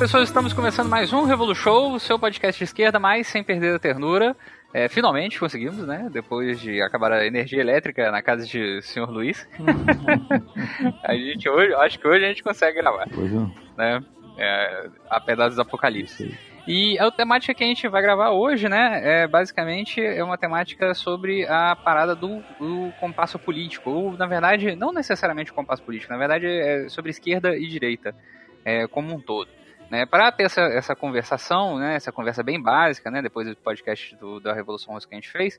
pessoas, estamos começando mais um Revolu Show, o seu podcast de esquerda, mas sem perder a ternura. É, finalmente conseguimos, né? Depois de acabar a energia elétrica na casa de senhor Luiz. a gente hoje, acho que hoje a gente consegue gravar. Pois não. Né? É, a pedaços do apocalipse. E a temática que a gente vai gravar hoje, né, é basicamente é uma temática sobre a parada do, do compasso político. Ou, na verdade, não necessariamente o compasso político, na verdade é sobre esquerda e direita, é, como um todo. Né, para ter essa, essa conversação, né, essa conversa bem básica, né, depois do podcast do, da Revolução Russa que a gente fez,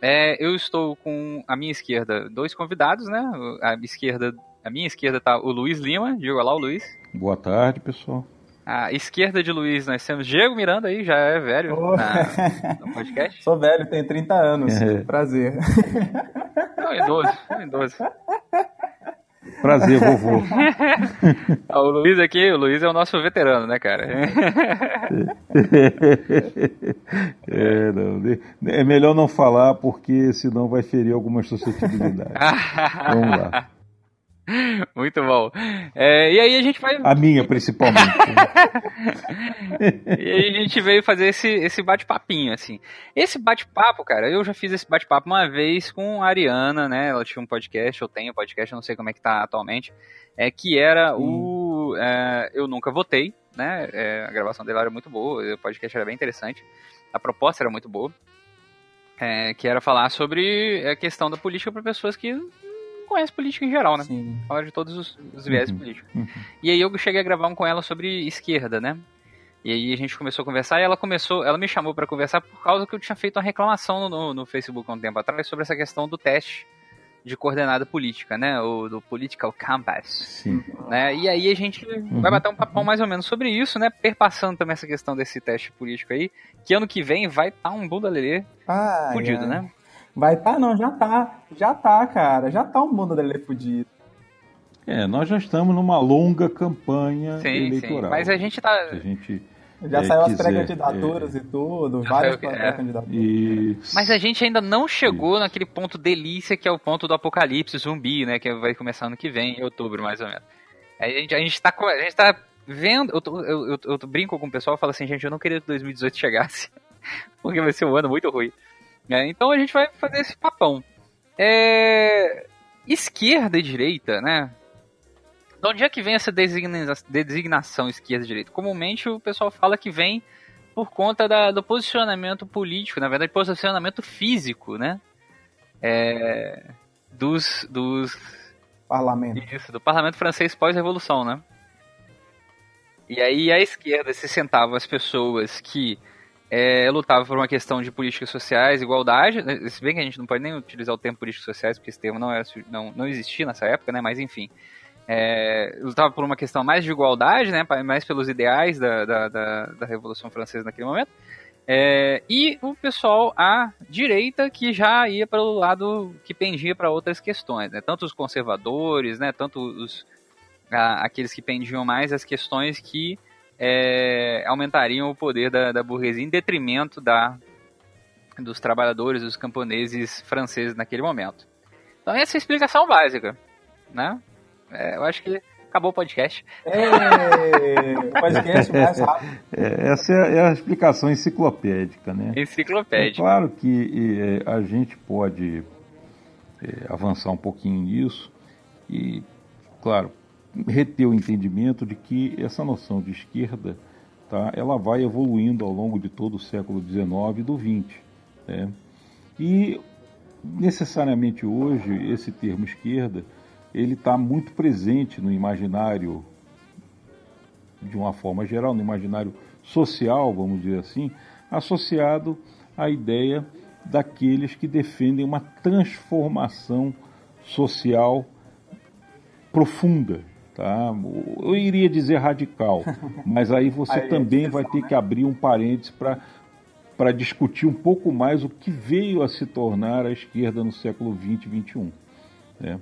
é, eu estou com a minha esquerda dois convidados, né? A esquerda, a minha esquerda tá o Luiz Lima, diga lá o Luiz. Boa tarde, pessoal. À esquerda de Luiz nós temos Diego Miranda aí, já é velho oh. na, no podcast. Sou velho, tenho 30 anos. É. Prazer. Não, idoso, idoso. Prazer, vovô. o Luiz aqui, o Luiz é o nosso veterano, né, cara? é, não, é melhor não falar porque senão vai ferir algumas suscetibilidades. Vamos lá. Muito bom. É, e aí a gente vai. A minha, principalmente. e aí a gente veio fazer esse, esse bate-papinho, assim. Esse bate-papo, cara, eu já fiz esse bate-papo uma vez com a Ariana, né? Ela tinha um podcast, eu tenho um podcast, eu não sei como é que tá atualmente. É, que era o. É, eu nunca votei, né? É, a gravação dela era muito boa, o podcast era bem interessante. A proposta era muito boa. É, que era falar sobre a questão da política para pessoas que conhece política em geral, né? Sim. Fala de todos os, os viés uhum. políticos. Uhum. E aí eu cheguei a gravar um com ela sobre esquerda, né? E aí a gente começou a conversar e ela começou, ela me chamou para conversar por causa que eu tinha feito uma reclamação no, no Facebook há um tempo atrás sobre essa questão do teste de coordenada política, né? O do Political Compass. Sim. Né? E aí a gente uhum. vai bater um papão mais ou menos sobre isso, né? Perpassando também essa questão desse teste político aí, que ano que vem vai estar tá um bunda lelê ah, fudido, é. né? Vai tá, não, já tá. Já tá, cara. Já tá um mundo dele fudido. É, nós já estamos numa longa campanha sim, eleitoral. Sim, mas a gente tá. a gente já é, saiu as pré-candidaturas é, e tudo, várias é. pré-candidaturas. E... Mas a gente ainda não chegou naquele ponto delícia que é o ponto do apocalipse zumbi, né? Que vai começar ano que vem, em outubro, mais ou menos. A gente, a gente, tá, a gente tá vendo. Eu, tô, eu, eu, eu brinco com o pessoal e falo assim, gente, eu não queria que 2018 chegasse. Porque vai ser um ano muito ruim. É, então a gente vai fazer esse papão. É... Esquerda e direita, né? De onde é que vem essa designa... designação esquerda e direita? Comumente o pessoal fala que vem por conta da, do posicionamento político, na verdade, posicionamento físico, né? É... Dos, dos. Parlamento. Isso, do parlamento francês pós-revolução, né? E aí a esquerda se sentava as pessoas que é, lutava por uma questão de políticas sociais, igualdade, né, se bem que a gente não pode nem utilizar o termo políticas sociais, porque esse termo não, era, não, não existia nessa época, né, mas enfim, é, lutava por uma questão mais de igualdade, né, mais pelos ideais da, da, da, da Revolução Francesa naquele momento, é, e o pessoal à direita que já ia para o lado que pendia para outras questões, né, tanto os conservadores, né, tanto os, a, aqueles que pendiam mais as questões que é, aumentariam o poder da, da burguesia em detrimento da, dos trabalhadores, dos camponeses franceses naquele momento. Então essa é a explicação básica, né? É, eu acho que acabou o podcast. É, o podcast mais rápido. É, essa é a explicação enciclopédica, né? Enciclopédica. É claro que é, a gente pode é, avançar um pouquinho nisso e, claro, reter o entendimento de que essa noção de esquerda tá, ela vai evoluindo ao longo de todo o século XIX e do XX. Né? E necessariamente hoje esse termo esquerda ele está muito presente no imaginário de uma forma geral, no imaginário social, vamos dizer assim, associado à ideia daqueles que defendem uma transformação social profunda, Tá? Eu iria dizer radical, mas aí você aí também vai ter que abrir um parênteses para discutir um pouco mais o que veio a se tornar a esquerda no século XX e XXI. Né?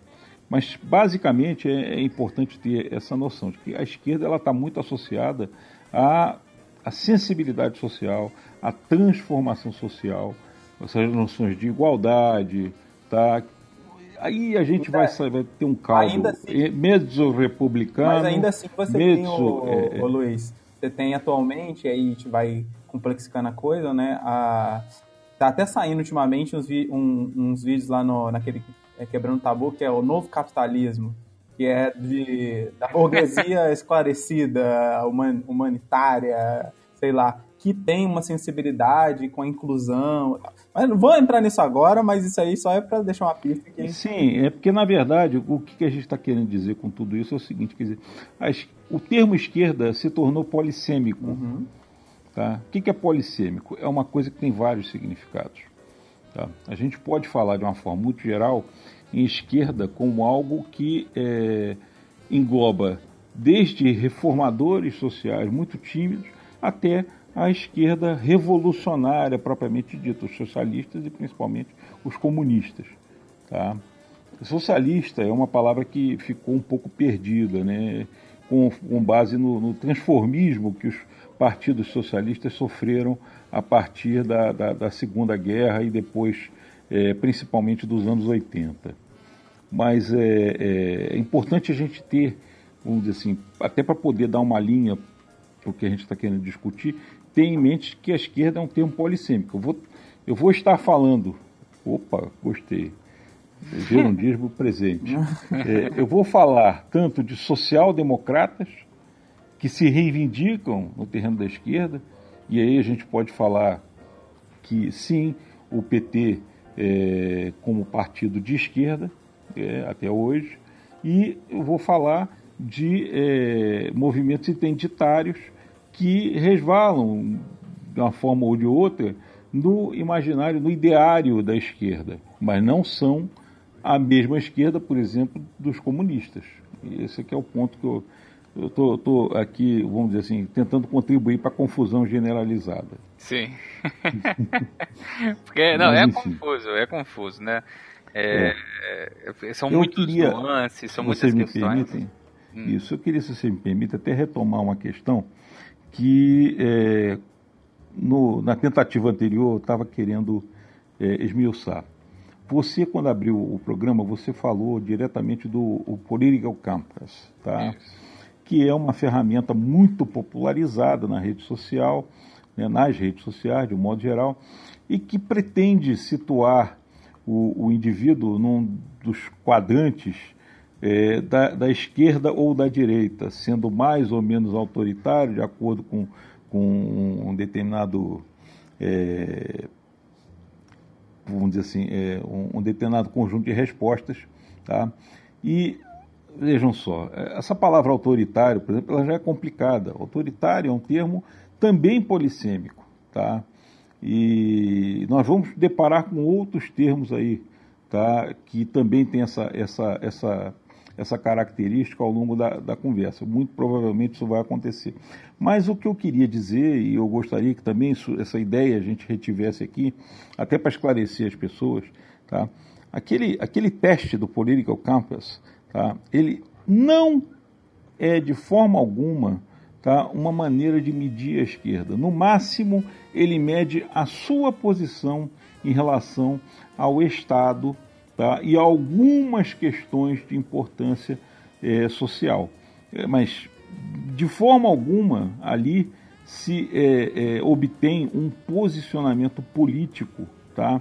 Mas basicamente é, é, importante ter essa noção de que a esquerda está muito associada à, à sensibilidade social, à transformação social, essas noções de igualdade, tá? Aí a gente vai, é. vai ter um caldo assim, mezzo republicano. Mas ainda assim você tem, o, é, o Luiz, você tem atualmente, aí a gente vai complexicando a coisa, né? A, tá até saindo ultimamente uns, um, uns vídeos lá no, naquele é, Quebrando Tabu, que é o Novo Capitalismo, que é de, da burguesia esclarecida, human, humanitária, sei lá, que tem uma sensibilidade com a inclusão. Mas não vou entrar nisso agora, mas isso aí só é para deixar uma pista aqui. Sim, é porque na verdade o que a gente está querendo dizer com tudo isso é o seguinte, quer dizer, as, o termo esquerda se tornou polissêmico. Uhum. Tá? O que é polissêmico? É uma coisa que tem vários significados. Tá? A gente pode falar de uma forma muito geral em esquerda como algo que é, engloba desde reformadores sociais muito tímidos até a esquerda revolucionária propriamente dita, os socialistas e principalmente os comunistas. Tá? Socialista é uma palavra que ficou um pouco perdida, né? com, com base no, no transformismo que os partidos socialistas sofreram a partir da, da, da Segunda Guerra e depois, é, principalmente dos anos 80. Mas é, é, é importante a gente ter, vamos dizer assim, até para poder dar uma linha o que a gente está querendo discutir, ter em mente que a esquerda é um termo polissêmico. Eu vou, eu vou estar falando. Opa, gostei. Gerundismo presente. É, eu vou falar tanto de social-democratas, que se reivindicam no terreno da esquerda, e aí a gente pode falar que sim, o PT é, como partido de esquerda, é, até hoje, e eu vou falar de é, movimentos identitários que resvalam, de uma forma ou de outra, no imaginário, no ideário da esquerda, mas não são a mesma esquerda, por exemplo, dos comunistas. E esse aqui é o ponto que eu tô aqui, vamos dizer assim, tentando contribuir para a confusão generalizada. Sim. Porque, não, Mas, é enfim. confuso, é confuso, né? É, é. São eu muitos queria, nuances, são muitas me questões. Permitem, hum. Isso, eu queria, se você me permite, até retomar uma questão que é, no, na tentativa anterior eu estava querendo é, esmiuçar. Você, quando abriu o programa, você falou diretamente do Political Campus, tá? Isso. que é uma ferramenta muito popularizada na rede social, né, nas redes sociais, de um modo geral, e que pretende situar o, o indivíduo num dos quadrantes é, da, da, esquerda ou da direita, sendo mais ou menos autoritário, de acordo com, com um determinado. É, vamos dizer assim, é, um, um, determinado conjunto de respostas. Tá? E vejam só, essa palavra autoritário, por exemplo, ela já é complicada. Autoritário é um termo também polissêmico. Tá? E nós vamos deparar com outros termos aí, tá? que também tem essa, essa, essa essa característica ao longo da, da conversa. Muito provavelmente isso vai acontecer. Mas o que eu queria dizer, e eu gostaria que também isso, essa ideia a gente retivesse aqui, até para esclarecer as pessoas, tá? aquele, aquele teste do Political Campus, tá? ele não é de forma alguma tá? uma maneira de medir a esquerda. No máximo, ele mede a sua posição em relação ao Estado tá? e algumas questões de importância é, social. É, mas, de forma alguma, ali se é, é, obtém um posicionamento político tá?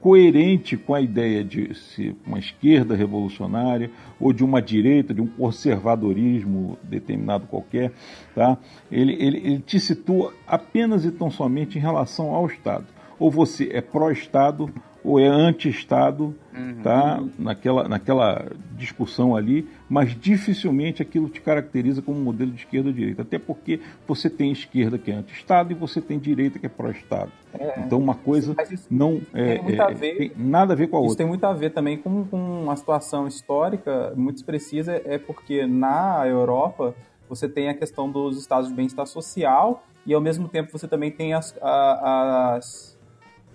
coerente com a ideia de ser uma esquerda revolucionária ou de uma direita, de um conservadorismo determinado qualquer. Tá? Ele, ele, ele te situa apenas e tão somente em relação ao Estado. Ou você é pró-Estado ou é anti-Estado, uhum. tá? naquela, naquela discussão ali, mas dificilmente aquilo te caracteriza como um modelo de esquerda ou direita, até porque você tem esquerda que é anti-Estado e você tem direita que é pró-Estado. É, então uma coisa não é, é, ver, tem nada a ver com a outra. Isso tem muito a ver também com, com uma situação histórica muito expressiva, é porque na Europa você tem a questão dos estados de bem-estar social e ao mesmo tempo você também tem as, as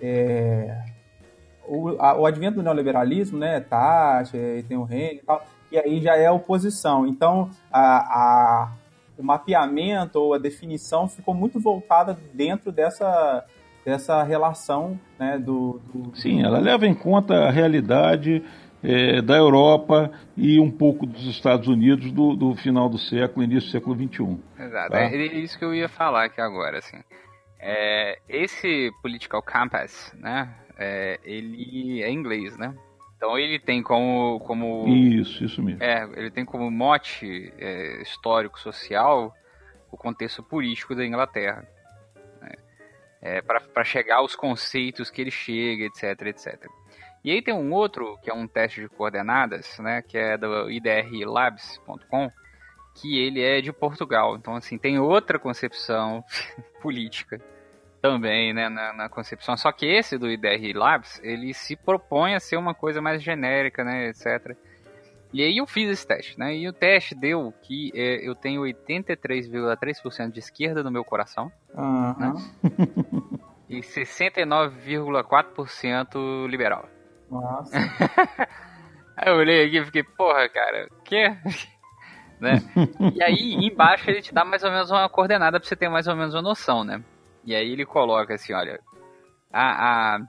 é, o, a, o advento do neoliberalismo, né, Thatcher, tem o Reino e tal, e aí já é oposição. Então, a, a, o mapeamento ou a definição ficou muito voltada dentro dessa, dessa relação né, do, do, Sim, ela leva em conta a realidade é, da Europa e um pouco dos Estados Unidos do, do final do século, início do século XXI. Exato, tá? é isso que eu ia falar aqui agora, assim. É, esse political compass, né, é, ele é inglês, né? Então ele tem como, como isso, isso mesmo. É, ele tem como mote é, histórico social o contexto político da Inglaterra, né? é, para chegar aos conceitos que ele chega, etc, etc. E aí tem um outro que é um teste de coordenadas, né, que é do idrlabs.com, que ele é de Portugal. Então assim tem outra concepção política também, né, na, na, concepção. Só que esse do IDR Labs, ele se propõe a ser uma coisa mais genérica, né, etc. E aí eu fiz esse teste, né, e o teste deu que é, eu tenho 83,3% de esquerda no meu coração, uhum. né, e 69,4% liberal. Nossa. aí eu olhei aqui e fiquei, porra, cara, que? né? E aí, embaixo ele te dá mais ou menos uma coordenada pra você ter mais ou menos uma noção, né? E aí ele coloca assim, olha, a, a,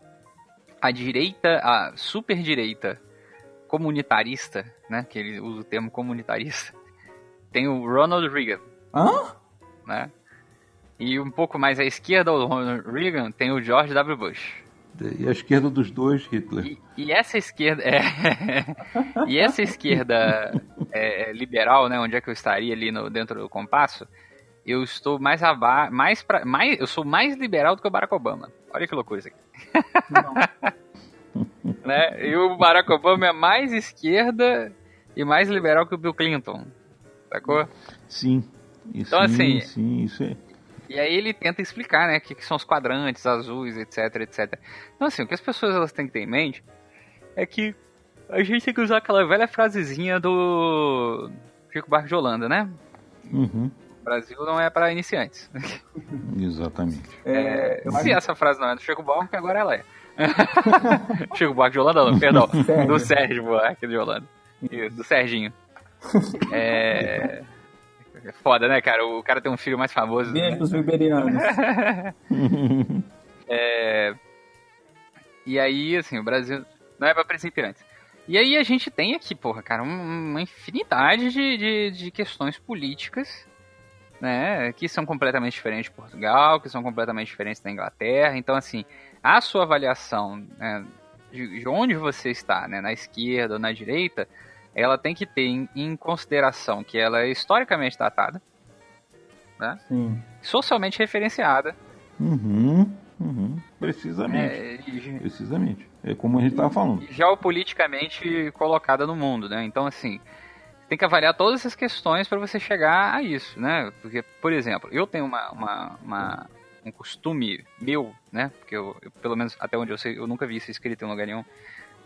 a direita, a super direita comunitarista, né, que ele usa o termo comunitarista, tem o Ronald Reagan. Hã? Né? E um pouco mais à esquerda do Ronald Reagan tem o George W. Bush. E a esquerda dos dois, Hitler. E, e essa esquerda. É, e essa esquerda é, liberal, né? Onde é que eu estaria ali no, dentro do compasso? Eu estou mais abaixo, mais, pra, mais eu sou mais liberal do que o Barack Obama. Olha que loucura isso aqui. né? E o Barack Obama é mais esquerda e mais liberal que o Bill Clinton. Sacou? Sim. Então, sim, assim. Sim, isso é. E aí ele tenta explicar, né, o que, que, são os quadrantes azuis, etc, etc. Então, assim, o que as pessoas elas têm que ter em mente é que a gente tem que usar aquela velha frasezinha do Chico Barco de Holanda, né? Uhum. Brasil não é para iniciantes. Exatamente. É, se essa frase não é do Chico Buarque, agora ela é. Chico Buarque de Holanda, não, perdão. Sérgio. Do Sérgio Buarque de Holanda. Isso, do Serginho. É... é... Foda, né, cara? O cara tem um filho mais famoso. Beijo né? liberianos. é... E aí, assim, o Brasil não é para principiantes. E aí a gente tem aqui, porra, cara, uma infinidade de, de, de questões políticas né, que são completamente diferentes de Portugal, que são completamente diferentes da Inglaterra. Então, assim, a sua avaliação né, de, de, onde você está, né, na esquerda ou na direita, ela tem que ter em, em consideração que ela é historicamente datada, né, socialmente referenciada. Uhum, uhum, precisamente. É, precisamente. É como a gente estava falando. Geopoliticamente colocada no mundo, né? Então, assim, tem que avaliar todas essas questões para você chegar a isso, né? Porque, por exemplo, eu tenho uma, uma, uma um costume meu, né? Porque eu, eu, pelo menos até onde eu sei, eu nunca vi isso escrito em lugar nenhum.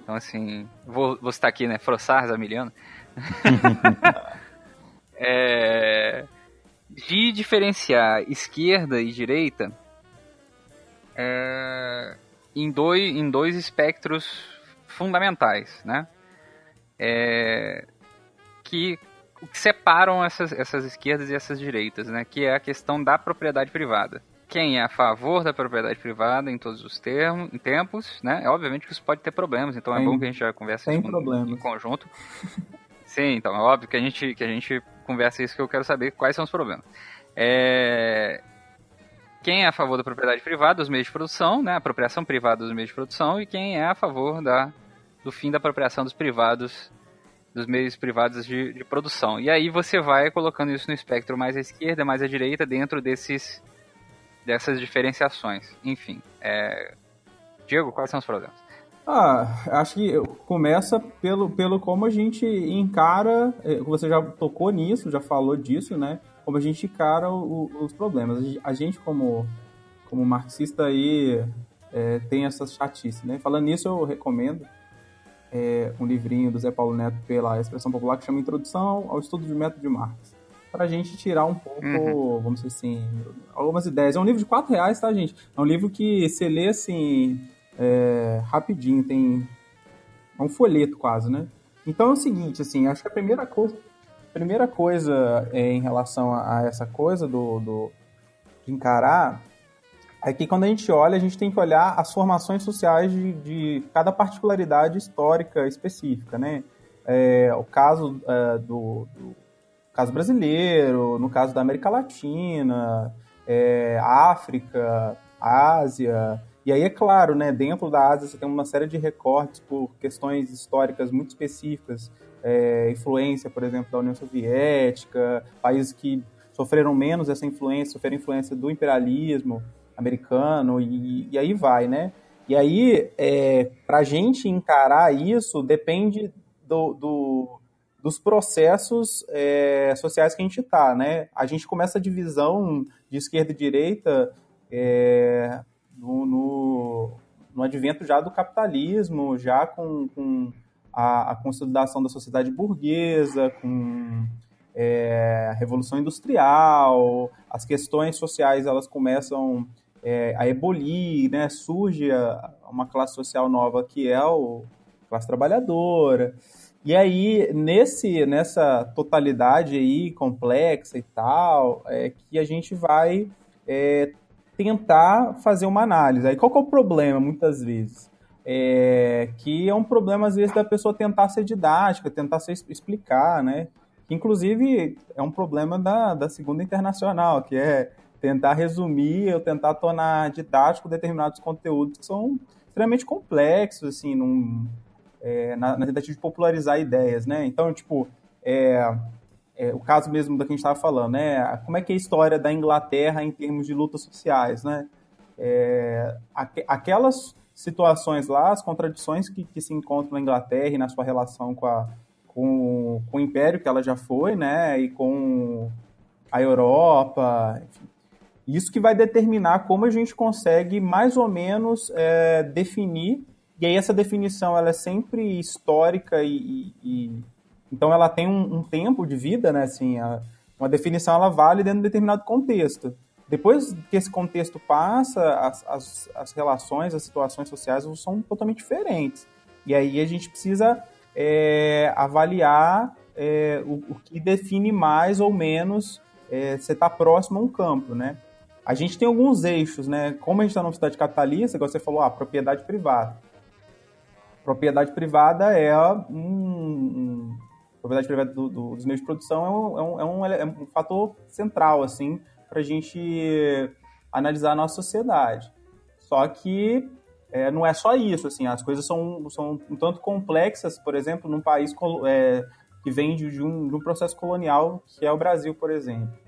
Então, assim, vou, vou estar aqui, né? Frossar Zamiliano. é, de diferenciar esquerda e direita é, em, dois, em dois espectros fundamentais, né? É, que, que separam essas, essas esquerdas e essas direitas, né? Que é a questão da propriedade privada. Quem é a favor da propriedade privada em todos os termos, em tempos, né? É obviamente que isso pode ter problemas, então é tem, é bom que a gente já converse isso em conjunto. Sim, então é óbvio que a gente que a gente conversa isso que eu quero saber quais são os problemas. É... Quem é a favor da propriedade privada dos meios de produção, né? Apropriação privada dos meios de produção e quem é a favor da do fim da apropriação dos privados dos meios privados de, de, produção. E aí você vai colocando isso no espectro mais à esquerda, mais à direita, dentro desses dessas diferenciações. Enfim, é... Diego, quais são os problemas? Ah, acho que começa pelo, pelo como a gente encara, é, você já tocou nisso, já falou disso, né? Como a gente encara o, os problemas. A gente, como, como marxista aí, é, tem essas chatices, né? Falando nisso, eu recomendo é, um livrinho do Zé Paulo Neto pela expressão popular que chama Introdução ao Estudo de Método de Marx. Para a gente tirar um pouco, uhum. vamos dizer assim, algumas ideias. É um livro de quatro reais, tá, gente? É um livro que você lê assim, é, rapidinho, tem. É um folheto quase, né? Então é o seguinte, assim, acho que a primeira coisa, primeira coisa é, em relação a, a essa coisa do, do, de encarar é que quando a gente olha, a gente tem que olhar as formações sociais de, de cada particularidade histórica específica, né? É, o caso é, do, do, caso brasileiro, no caso da América Latina, é, África, Ásia, e aí é claro, né? Dentro da Ásia você tem uma série de recortes por questões históricas muito específicas, é, influência, por exemplo, da União Soviética, países que sofreram menos essa influência, sofreram influência do imperialismo americano e, e aí vai, né? E aí, é, para a gente encarar isso, depende do, do dos processos é, sociais que a gente está, né? A gente começa a divisão de esquerda e direita é, no, no, no, advento já do capitalismo, já com, com a, a, consolidação da sociedade burguesa, com é, a revolução industrial, as questões sociais elas começam é, a ebolir, né? surge a, uma classe social nova que é o classe trabalhadora. E aí, nesse, nessa totalidade aí complexa e tal, é que a gente vai é, tentar fazer uma análise. Aí qual é o problema, muitas vezes? É, que é um problema, às vezes, da pessoa tentar ser didática, tentar ser, explicar, né? Inclusive, é um problema da, da Segunda Internacional, que é tentar resumir ou tentar tornar didático determinados conteúdos que são extremamente complexos, assim, num, é, na, na, tentativa de popularizar ideias, né? Então, tipo, é, é, o caso mesmo da que a gente estava falando, né? Como é que é a história da Inglaterra em termos de lutas sociais, né? É, aqu aquelas situações lá, as contradições que, que, se encontram na Inglaterra e na sua relação com, a, com, com o Império que ela já foi, né? E com a Europa, enfim, isso que vai determinar como a gente consegue mais ou menos é, definir, e aí essa definição ela é sempre histórica e, e, e então ela tem um, um, tempo de vida, né? Assim, a, uma definição ela vale dentro de um determinado contexto. Depois que esse contexto passa, as, as, as relações, as situações sociais são totalmente diferentes. E aí a gente precisa é, avaliar é, o, o, que define mais ou menos é, você está próximo a um campo, né? A gente tem alguns eixos, né? Como a gente está numa cidade capitalista, igual você falou, a ah, propriedade privada. Propriedade privada é um, propriedade privada do, do, dos meios de produção é um, é um, é um, é fator central, assim, para a gente analisar a nossa sociedade. Só que é, não é só isso, assim, as coisas são, são um tanto complexas, por exemplo, num país é, que vem de, um, de um processo colonial, que é o Brasil, por exemplo.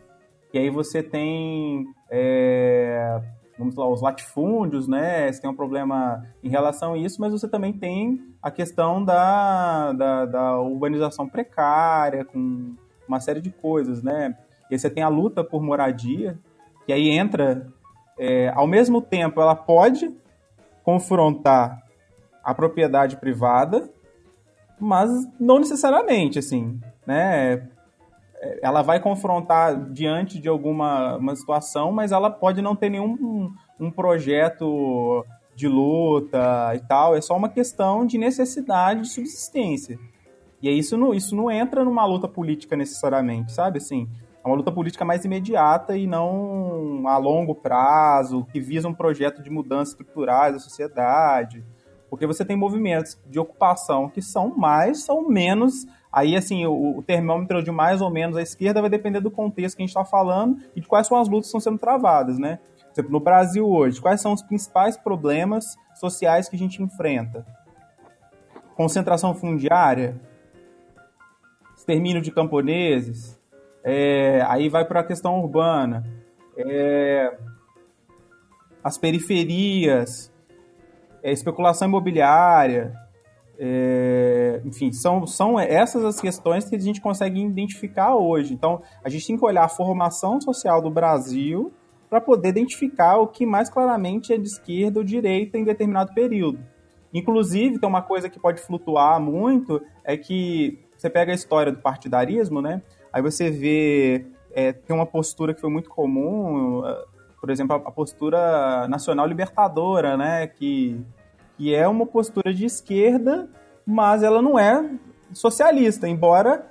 E aí você tem, é, vamos lá, os latifúndios, né? Você tem um problema em relação a isso, mas você também tem a questão da, da, da urbanização precária, com uma série de coisas, né? E aí você tem a luta por moradia, que aí entra, é, ao mesmo tempo, ela pode confrontar a propriedade privada, mas não necessariamente, assim, né? Ela vai confrontar diante de alguma uma situação, mas ela pode não ter nenhum um, projeto de luta e tal, é só uma questão de necessidade de subsistência. E isso não, isso não entra numa luta política necessariamente, sabe? Assim, é uma luta política mais imediata e não a longo prazo, que visa um projeto de mudanças estruturais da sociedade. Porque você tem movimentos de ocupação que são mais ou menos Aí, assim, o, o, termômetro de mais ou menos à esquerda vai depender do contexto que a gente está falando e de quais são as lutas que estão sendo travadas, né? Por exemplo, no Brasil hoje, quais são os principais problemas sociais que a gente enfrenta? Concentração fundiária, extermínio de camponeses, é, aí vai para a questão urbana, é, as periferias, é, especulação imobiliária, é, enfim, são, são essas as questões que a gente consegue identificar hoje. Então, a gente tem que olhar a formação social do Brasil para poder identificar o que mais claramente é de esquerda ou direita em determinado período. Inclusive, tem uma coisa que pode flutuar muito, é que você pega a história do partidarismo, né? Aí você vê, é, tem uma postura que foi muito comum, por exemplo, a postura nacional libertadora, né? Que que é uma postura de esquerda, mas ela não é socialista, embora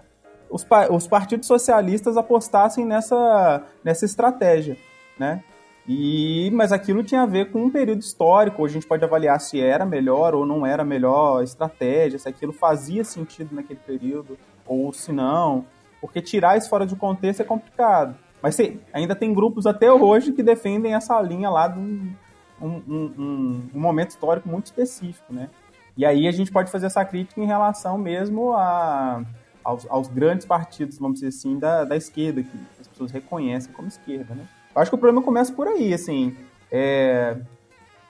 os, os partidos socialistas apostassem nessa, nessa estratégia, né? E, mas aquilo tinha a ver com um período histórico. A gente pode avaliar se era melhor ou não era melhor estratégia, se aquilo fazia sentido naquele período ou se não. Porque tirar isso fora de contexto é complicado. Mas sim, ainda tem grupos até hoje que defendem essa linha lá de um, um, um, momento histórico muito específico, né? E aí a gente pode fazer essa crítica em relação mesmo a, aos, aos grandes partidos, vamos dizer assim, da, da esquerda, que as pessoas reconhecem como esquerda, né? Eu acho que o problema começa por aí, assim. É,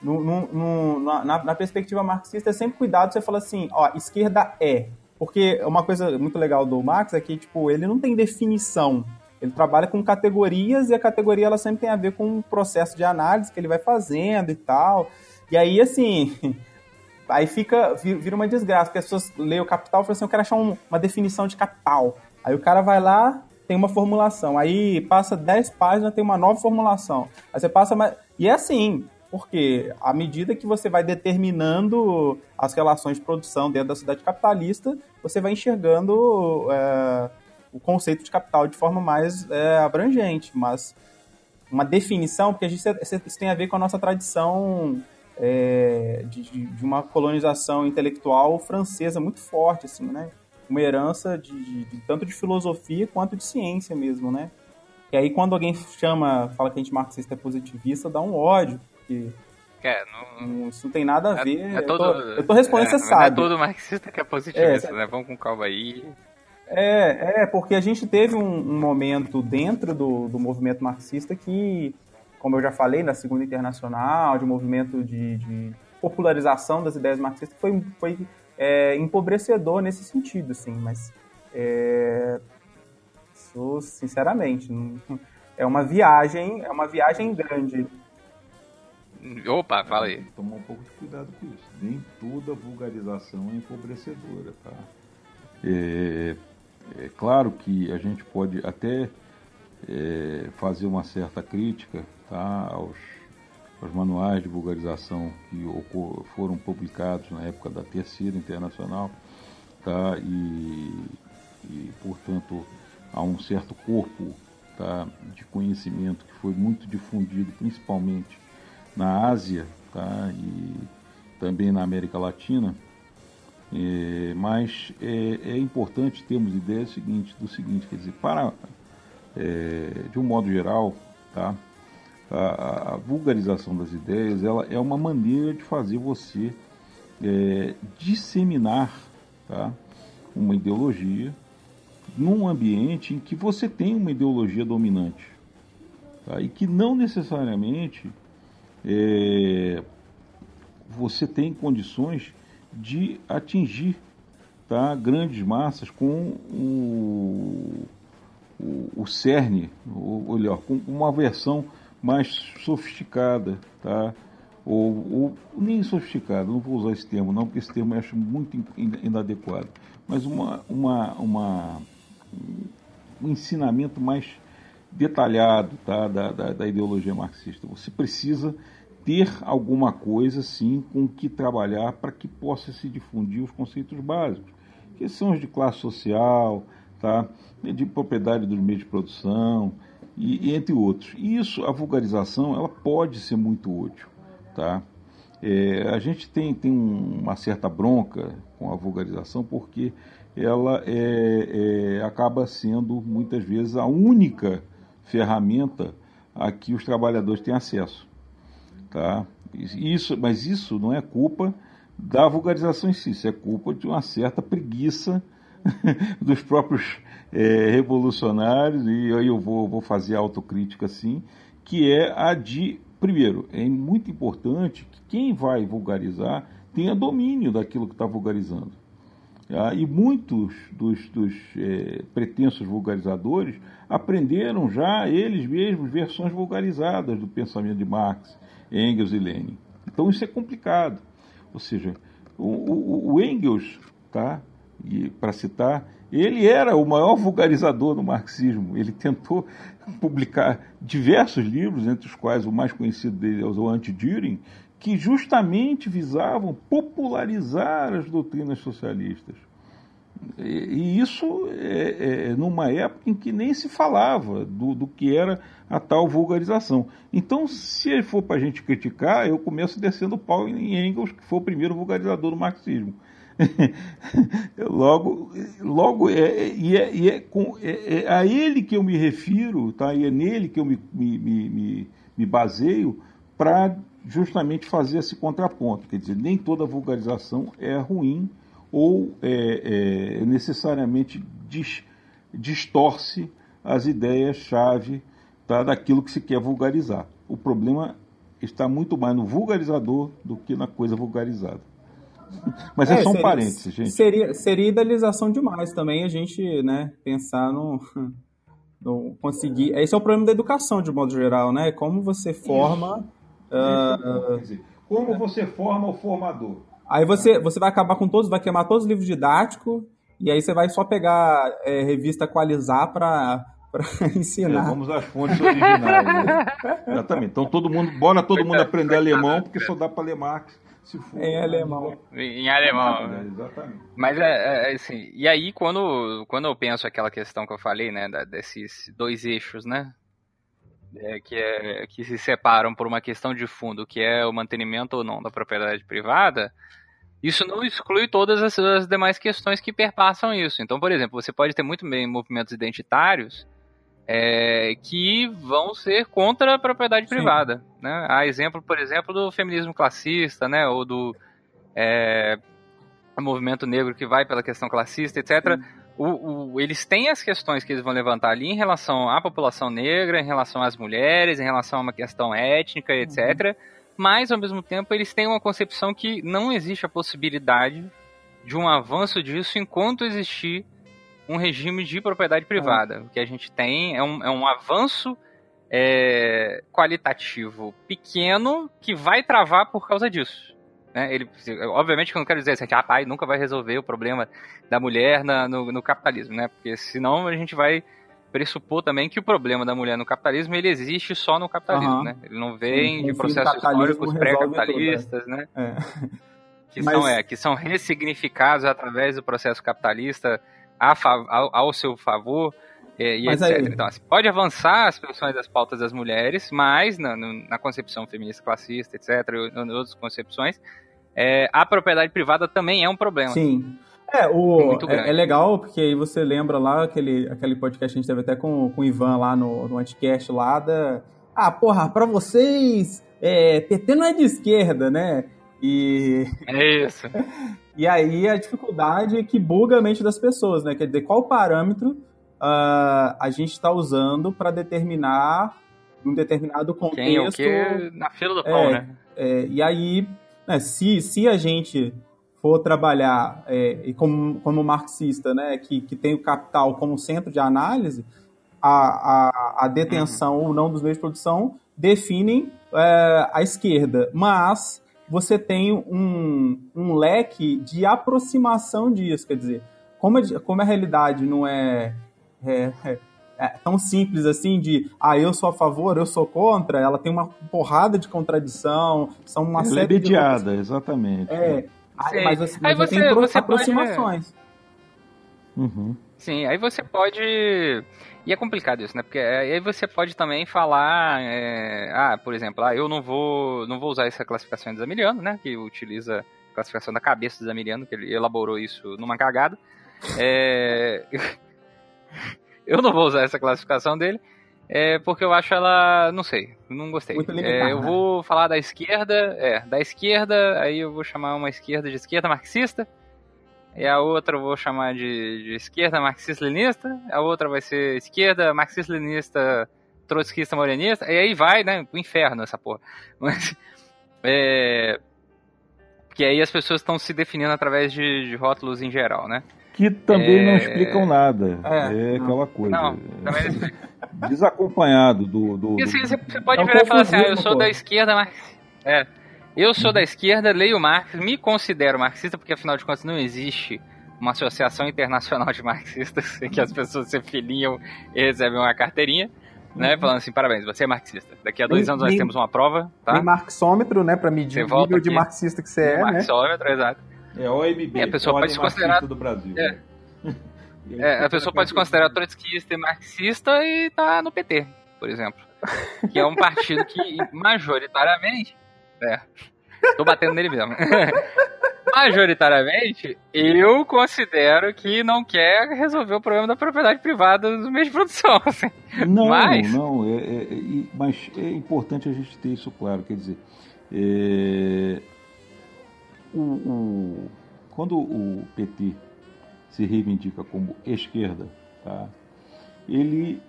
no, no, no, na, na, perspectiva marxista, é sempre cuidado você falar assim, ó, esquerda é. Porque uma coisa muito legal do Marx é que, tipo, ele não tem definição. Ele trabalha com categorias e a categoria ela sempre tem a ver com o processo de análise que ele vai fazendo e tal. E aí, assim, aí fica, vira uma desgraça, porque as pessoas leem o capital e falam assim, eu quero achar um, uma definição de capital. Aí o cara vai lá, tem uma formulação. Aí passa 10 páginas, tem uma nova formulação. Aí você passa mais. E é assim, porque à medida que você vai determinando as relações de produção dentro da cidade capitalista, você vai enxergando é, o conceito de capital de forma mais é, abrangente. Mas uma definição, porque a gente, isso tem a ver com a nossa tradição é, de, de, uma colonização intelectual francesa muito forte, assim, né? uma herança de, de, de, tanto de filosofia quanto de ciência mesmo, né? E aí quando alguém chama, fala que a gente marxista é positivista, dá um ódio, porque é, não... isso não tem nada a é, ver. É, todo, eu, tô, eu tô respondendo, é, você sabe. É todo marxista que é positivista, é, né? Vamos com calma aí. É, é, porque a gente teve um, um momento dentro do, do movimento marxista que, como eu já falei, na Segunda Internacional, de movimento de, de popularização das ideias marxistas, foi, foi é, empobrecedor nesse sentido, assim, mas é, isso, sinceramente, é uma viagem, é uma viagem grande. Opa, fala aí. Tomar um pouco de cuidado com isso. Nem toda vulgarização é empobrecedora, tá? É, é claro que a gente pode até é, fazer uma certa crítica tá, aos os manuais de vulgarização que foram publicados na época da Terceira Internacional, tá? e, e portanto há um certo corpo tá? de conhecimento que foi muito difundido, principalmente na Ásia tá? e também na América Latina, é, mas é, é, importante termos ideia seguinte, do seguinte, quer dizer, para, é, de um modo geral, tá? a, a, vulgarização das ideias ela é uma maneira de fazer você é, disseminar tá, uma ideologia num ambiente em que você tem uma ideologia dominante tá, e que não necessariamente é, você tem condições de atingir tá, grandes massas com o, o, o cerne, ou, melhor, com uma versão mais sofisticada, tá? Ou, ou, nem sofisticada, não vou usar esse termo não, porque esse termo eu acho muito inadequado, mas uma, uma, uma, um ensinamento mais detalhado tá? da, da, da ideologia marxista. Você precisa ter alguma coisa, sim, com que trabalhar para que possa se difundir os conceitos básicos, que são os de classe social, tá? de propriedade dos meios de produção, e, e, entre outros. Isso, a vulgarização, ela pode ser muito útil, tá? É, a gente tem, tem uma certa bronca com a vulgarização porque ela é, é, acaba sendo muitas vezes a única ferramenta a que os trabalhadores têm acesso, tá? Isso, mas isso não é culpa da vulgarização em si, isso é culpa de uma certa preguiça dos próprios é, revolucionários, e aí eu vou, vou fazer autocrítica assim, que é a de, primeiro, é muito importante que quem vai vulgarizar tenha domínio daquilo que está vulgarizando. Ah, e muitos dos, dos é, pretensos vulgarizadores aprenderam já eles mesmos versões vulgarizadas do pensamento de Marx, Engels e Lenin. Então isso é complicado. Ou seja, o, o, o Engels, tá, para citar, ele era o maior vulgarizador do marxismo. Ele tentou publicar diversos livros, entre os quais o mais conhecido dele é o Anti-Düring, que justamente visavam popularizar as doutrinas socialistas. E, isso é, é, numa época em que nem se falava do, do que era a tal vulgarização. Então, se for para a gente criticar, eu começo descendo o pau em Engels, que foi o primeiro vulgarizador do marxismo. logo, logo é, é, e é, com, é, é, a ele que eu me refiro, tá? e é nele que eu me, me, me, me baseio para justamente fazer esse contraponto. Quer dizer, nem toda vulgarização é ruim ou é, é, necessariamente dis, distorce as ideias-chave tá, daquilo que se quer vulgarizar. O problema está muito mais no vulgarizador do que na coisa vulgarizada. Mas é, é só um seria, parênteses, gente. Seria, seria idealização demais também a gente né, pensar no, no conseguir. Esse é o problema da educação, de modo geral, né? Como você forma. Uh, dizer, como você forma o formador. Aí você, você vai acabar com todos, vai queimar todos os livros didáticos, e aí você vai só pegar é, revista Equalizar para ensinar. É, vamos às fontes originais. Né? Exatamente. Então todo mundo, bora todo mundo aprender alemão, porque só dá para ler Marx se for. Em alemão. Em alemão. É, exatamente. Mas é, é, é, assim, e aí quando, quando eu penso aquela questão que eu falei, né, desses dois eixos, né, é, que, é, que se separam por uma questão de fundo, que é o mantenimento ou não da propriedade privada, isso não exclui todas as, as, demais questões que perpassam isso. Então, por exemplo, você pode ter muito bem movimentos identitários é, que vão ser contra a propriedade Sim. privada. Né? Há exemplo, por exemplo, do feminismo classista, né? ou do é, movimento negro que vai pela questão classista, etc. Sim o, o, eles têm as questões que eles vão levantar ali em relação à população negra, em relação às mulheres, em relação a uma questão étnica, etc. Uhum. Mas, ao mesmo tempo, eles têm uma concepção que não existe a possibilidade de um avanço disso enquanto existir um regime de propriedade privada. Uhum. O que a gente tem é um, é um avanço é, qualitativo pequeno que vai travar por causa disso. Né? Ele, obviamente que eu não quero dizer assim, que ah, pai nunca vai resolver o problema da mulher na, no, no, capitalismo, né? Porque senão a gente vai pressupor também que o problema da mulher no capitalismo ele existe só no capitalismo, uhum. né? Ele não vem Sim, de processos históricos pré-capitalistas, né? É. Que, Mas... são, é, que são ressignificados através do processo capitalista a, ao, ao seu favor e, e etc. Aí... Então, assim, pode avançar as questões das pautas das mulheres, mas na, na concepção feminista classista, etc., e outras concepções, é, a propriedade privada também é um problema. Sim. É, o, é, é, legal porque aí você lembra lá aquele, aquele podcast que a gente teve até com, com o Ivan lá no, no Anticast lá da. Ah, porra, pra vocês, é, PT não é de esquerda, né? E. É isso. e aí a dificuldade que buga a mente das pessoas, né? Quer dizer, qual parâmetro uh, a gente está usando para determinar um determinado contexto. Quem é o quê na fila do pão, é, né? É, e aí né, se, se a gente for trabalhar é, como, como marxista, né, que, que tem o capital como centro de análise, a, a, a detenção uhum. ou não dos meios de produção definem é, a esquerda. Mas você tem um, um leque de aproximação disso, quer dizer, como a, como a realidade não é, é, é é tão simples assim de ah, eu sou a favor, eu sou contra, ela tem uma porrada de contradição, são uma ela é série é mediada, de... exatamente. É, aí, mas assim, aí você, tem você aproximações. Pode... Uhum. Sim, aí você pode. E é complicado isso, né? Porque aí você pode também falar, é... ah, por exemplo, ah, eu não vou, não vou usar essa classificação de Zamiliano, né? Que utiliza a classificação da cabeça de Zamiliano, que ele elaborou isso numa cagada. É... Eu não vou usar essa classificação dele, é, porque eu acho ela, não sei, não gostei. É, eu vou falar da esquerda, é, da esquerda, aí eu vou chamar uma esquerda de esquerda marxista, e a outra eu vou chamar de, de esquerda marxista-leninista, a outra vai ser esquerda marxista-leninista trotskista morenista, e aí vai, né, pro inferno essa porra. Mas, é, que aí as pessoas estão se definindo através de, de rótulos em geral, né? Que também é... não explicam nada. É, é aquela coisa. Não, também... Desacompanhado do. do, do... Assim, você, você pode é virar e falar assim: ah, eu sou da esquerda, mas. É. Eu sou da esquerda, leio Marx, me considero marxista, porque afinal de contas não existe uma associação internacional de marxistas em que as pessoas se filiam e recebem uma carteirinha, né? Uhum. Falando assim, parabéns, você é marxista. Daqui a dois anos nós temos uma prova, tá? Tem marxômetro, né, para medir o nível de marxista que você é, né? Marxômetro, exato. É OMB, e a pessoa é pode se considerar do Brasil. É. É, a pessoa pode se considerar trotskista e marxista e tá no PT, por exemplo. Que é um partido que majoritariamente. É. Tô batendo nele mesmo. majoritariamente, eu considero que não quer resolver o problema da propriedade privada dos meios de produção. Assim. Não, mas... não, é, é, é, mas é importante a gente ter isso claro. Quer dizer, é, o, o, quando o PT se reivindica como esquerda, tá, ele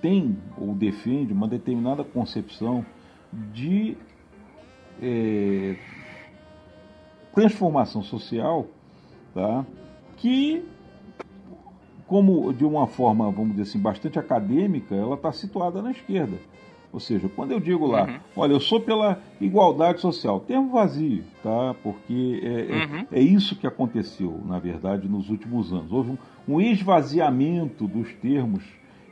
tem ou defende uma determinada concepção de é, transformação social, tá? que, como de uma forma, vamos dizer assim, bastante acadêmica, ela está situada na esquerda. Ou seja, quando eu digo lá, uhum. olha, eu sou pela igualdade social, termo vazio, tá? Porque é, é uhum. é, é, isso que aconteceu, na verdade, nos últimos anos. Houve um, um esvaziamento dos termos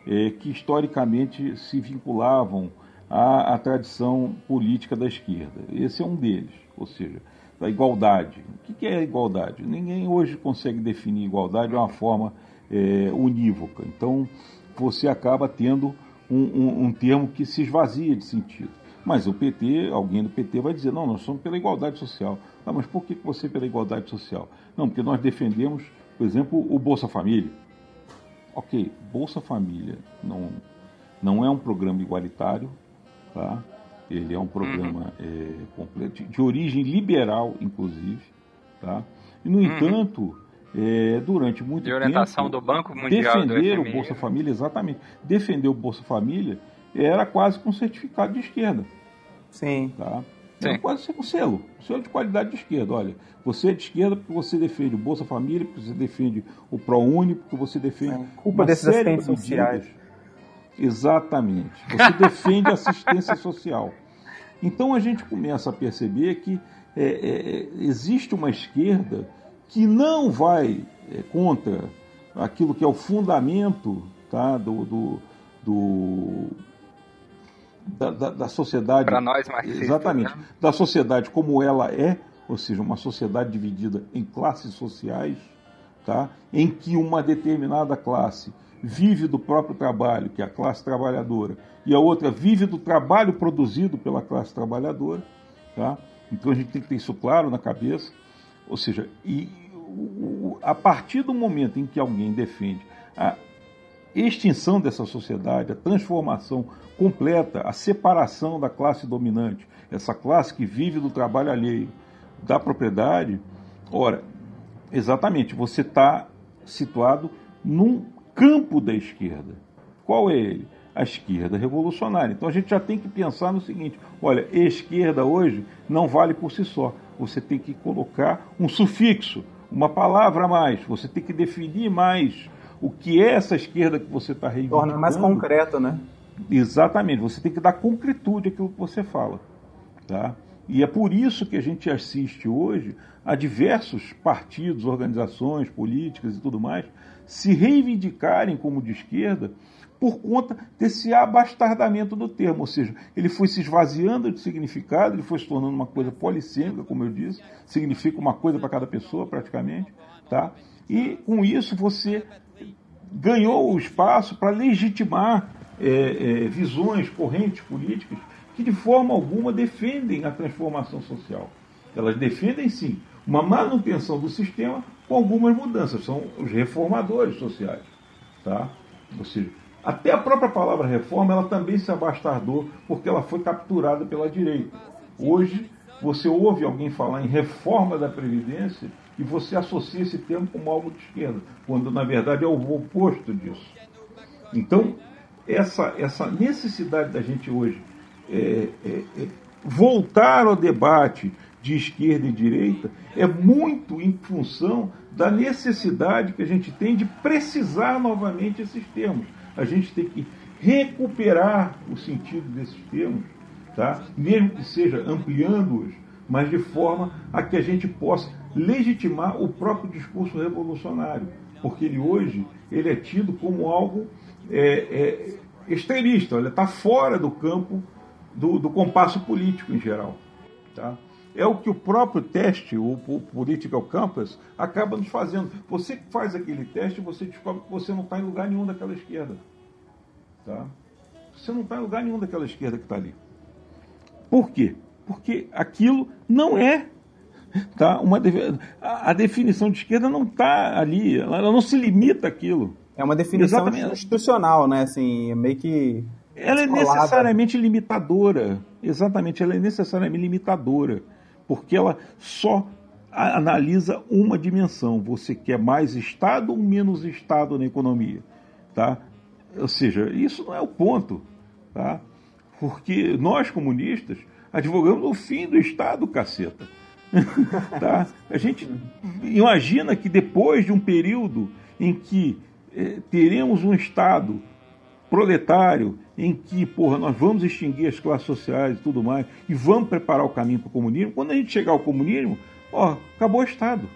é, que historicamente se vinculavam à, à tradição política da esquerda. Esse é um deles. Ou seja, da igualdade. O que é igualdade? Ninguém hoje consegue definir igualdade de uma forma é, unívoca. Então, você acaba tendo um, um, um, termo que se esvazia de sentido. Mas o PT, alguém do PT vai dizer, não, nós somos pela igualdade social. Ah, mas por que você é pela igualdade social? Não, porque nós defendemos, por exemplo, o Bolsa Família. Ok, Bolsa Família não, não é um programa igualitário, tá? Ele é um programa é, de origem liberal, inclusive. Tá? E, no uhum. entanto, é, durante muito de orientação tempo, do Banco Mundial defender o Bolsa Família, exatamente, defender o Bolsa Família era quase com um certificado de esquerda. Sim. Tá? Era quase um selo, um selo de qualidade de esquerda. Olha, você é de esquerda porque você defende o Bolsa Família, porque você defende o ProUni, porque você defende. É, culpa desses assistentes sociais. Exatamente. Você defende assistência social. Então a gente começa a perceber que é, é, existe uma esquerda que não vai é, contra aquilo que é o fundamento tá, do, do, do da, da, da, sociedade. Para nós, marxistas. Exatamente. Né? Da sociedade como ela é, ou seja, uma sociedade dividida em classes sociais, tá, em que uma determinada classe vive do próprio trabalho, que é a classe trabalhadora, e a outra vive do trabalho produzido pela classe trabalhadora. Tá? Então a gente tem que ter isso claro na cabeça. Ou seja, e, a partir do momento em que alguém defende a extinção dessa sociedade, a transformação completa, a separação da classe dominante, essa classe que vive do trabalho alheio, da propriedade, ora, exatamente, você está situado num campo da esquerda. Qual é ele? A esquerda revolucionária. Então a gente já tem que pensar no seguinte: olha, esquerda hoje não vale por si só. Você tem que colocar um sufixo, uma palavra a mais. Você tem que definir mais o que é essa esquerda que você está reivindicando. Torna mais concreta, né? Exatamente. Você tem que dar concretude àquilo que você fala. Tá? E é por isso que a gente assiste hoje a diversos partidos, organizações políticas e tudo mais se reivindicarem como de esquerda por conta desse abastardamento do termo, ou seja, ele foi se esvaziando de significado, ele foi se tornando uma coisa polissêmica, como eu disse, significa uma coisa para cada pessoa praticamente, tá? E com isso você ganhou o espaço para legitimar é, é, visões, correntes políticas que de forma alguma defendem a transformação social. Elas defendem sim uma manutenção do sistema com algumas mudanças, são os reformadores sociais. Tá? Ou seja, até a própria palavra reforma ela também se abastardou porque ela foi capturada pela direita. Hoje, você ouve alguém falar em reforma da Previdência e você associa esse termo como algo de esquerda, quando na verdade é o oposto disso. Então, essa, essa necessidade da gente hoje é, é, é voltar ao debate de esquerda e direita é muito em função da necessidade que a gente tem de precisar novamente esses termos. A gente tem que recuperar o sentido desses termos, tá? mesmo que seja ampliando-os, mas de forma a que a gente possa legitimar o próprio discurso revolucionário, porque ele hoje ele é tido como algo é, é, extremista, ele está fora do campo do, do compasso político em geral. Tá? É o que o próprio teste, o, o Political Campus, acaba nos fazendo. Você faz aquele teste, você descobre que você não está em lugar nenhum daquela esquerda. Tá? Você não está em lugar nenhum daquela esquerda que está ali. Por quê? Porque aquilo não é tá? Uma, a, definição de esquerda não está ali, ela, não se limita àquilo. É uma definição Exatamente. institucional, né? Assim, meio que. Ela é necessariamente limitadora. Exatamente, ela é necessariamente limitadora. Porque ela só analisa uma dimensão. Você quer mais Estado ou menos Estado na economia? Tá? Ou seja, isso não é o ponto. Tá? Porque nós, comunistas, advogamos o fim do Estado, caceta. tá? A gente imagina que depois de um período em que eh, teremos um Estado proletário, em que, porra, nós vamos extinguir as classes sociais e tudo mais, e vamos preparar o caminho para o comunismo, quando a gente chegar ao comunismo, ó, acabou o Estado.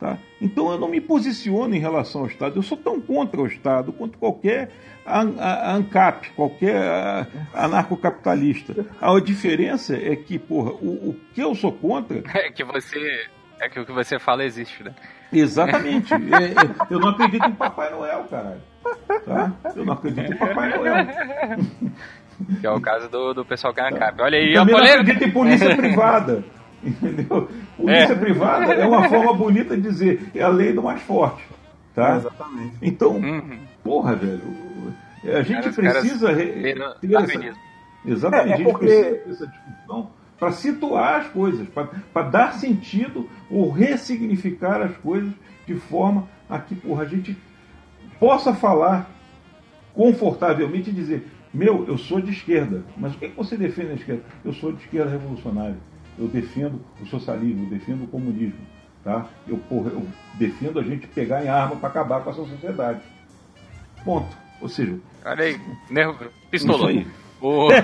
Tá? Então eu não me posiciono em relação ao Estado, eu sou tão contra o Estado quanto qualquer ANCAP, qualquer anarcocapitalista. A diferença é que, porra, o, o que eu sou contra. É que você. É que o que você fala existe, né? Exatamente. é, é, eu não acredito em Papai Noel, caralho. Tá? Eu não acredito em Papai Noel. Que é o caso do, do pessoal que é ANCAP. Olha aí, Também a polêmica. não acredito em polícia privada. Entendeu? Polícia é. privada é uma forma bonita de dizer é a lei do mais forte. Tá? Exatamente. Então, uhum. porra, velho, a gente precisa caras ter essa, exatamente, é, é a gente precisa ter essa discussão para situar as coisas, para dar sentido ou ressignificar as coisas de forma a que porra, a gente possa falar confortavelmente e dizer: meu, eu sou de esquerda, mas o que, é que você defende na esquerda? Eu sou de esquerda revolucionária eu defendo o socialismo, eu defendo o comunismo. Tá? Eu, porra, eu defendo a gente pegar em arma para acabar com essa sociedade. Ponto. Ou seja. Olha aí, nervo, pistolou. O...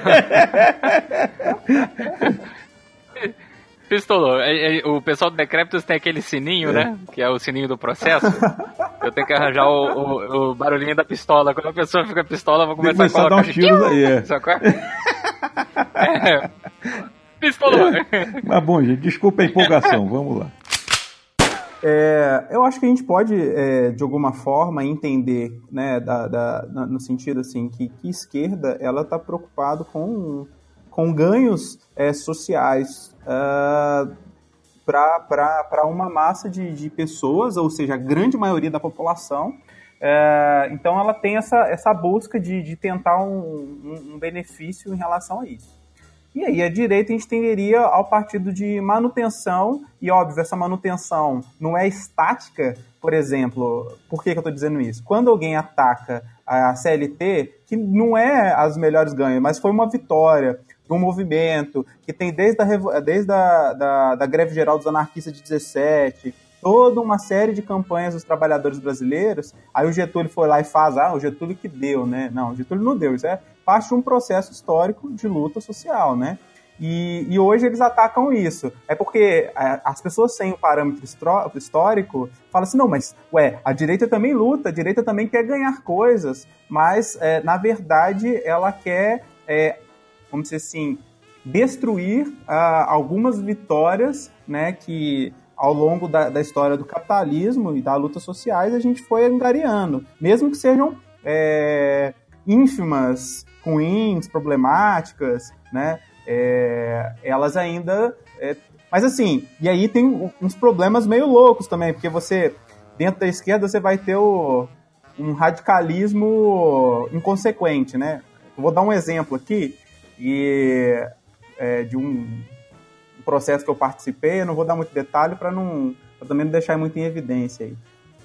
Pistolou. É, é, o pessoal do Decréptos tem aquele sininho, é. né? Que é o sininho do processo. Eu tenho que arranjar o, o, o, barulhinho da pistola. Quando a pessoa fica pistola, eu vou começar, começar a, colocar... dar uns tiros aí. É. é. Pistolou. Mas bom, gente, desculpa a empolgação, vamos lá. É, eu acho que a gente pode, é, de alguma forma, entender, né, da, da, no sentido assim, que, que esquerda ela está preocupada com, com ganhos é, sociais uh, para uma massa de, de pessoas, ou seja, a grande maioria da população. É, então ela tem essa, essa busca de, de tentar um, um, um benefício em relação a isso. E aí a direita a gente tenderia ao partido de manutenção, e óbvio, essa manutenção não é estática, por exemplo, por que, que eu estou dizendo isso? Quando alguém ataca a CLT, que não é as melhores ganhos, mas foi uma vitória de um movimento que tem desde a, desde a da, da greve geral dos anarquistas de 17, toda uma série de campanhas dos trabalhadores brasileiros. Aí o Getúlio foi lá e faz, ah, o Getúlio que deu, né? Não, o Getúlio não deu, isso é parte de um processo histórico de luta social, né? E, e, hoje eles atacam isso. É porque é, as pessoas sem o parâmetro histórico falam assim: não, mas, ué, a direita também luta, a direita também quer ganhar coisas, mas, é, na verdade, ela quer, é, vamos dizer assim, destruir ah, algumas vitórias né, que ao longo da, da, história do capitalismo e da luta sociais a gente foi angariando, mesmo que sejam é, ínfimas, ruins, problemáticas, né? É, elas ainda. É, mas assim, e aí tem uns problemas meio loucos também, porque você, dentro da esquerda, você vai ter o, um radicalismo inconsequente, né? Eu vou dar um exemplo aqui e, é, de um processo que eu participei, eu não vou dar muito detalhe para não pra também não deixar muito em evidência aí.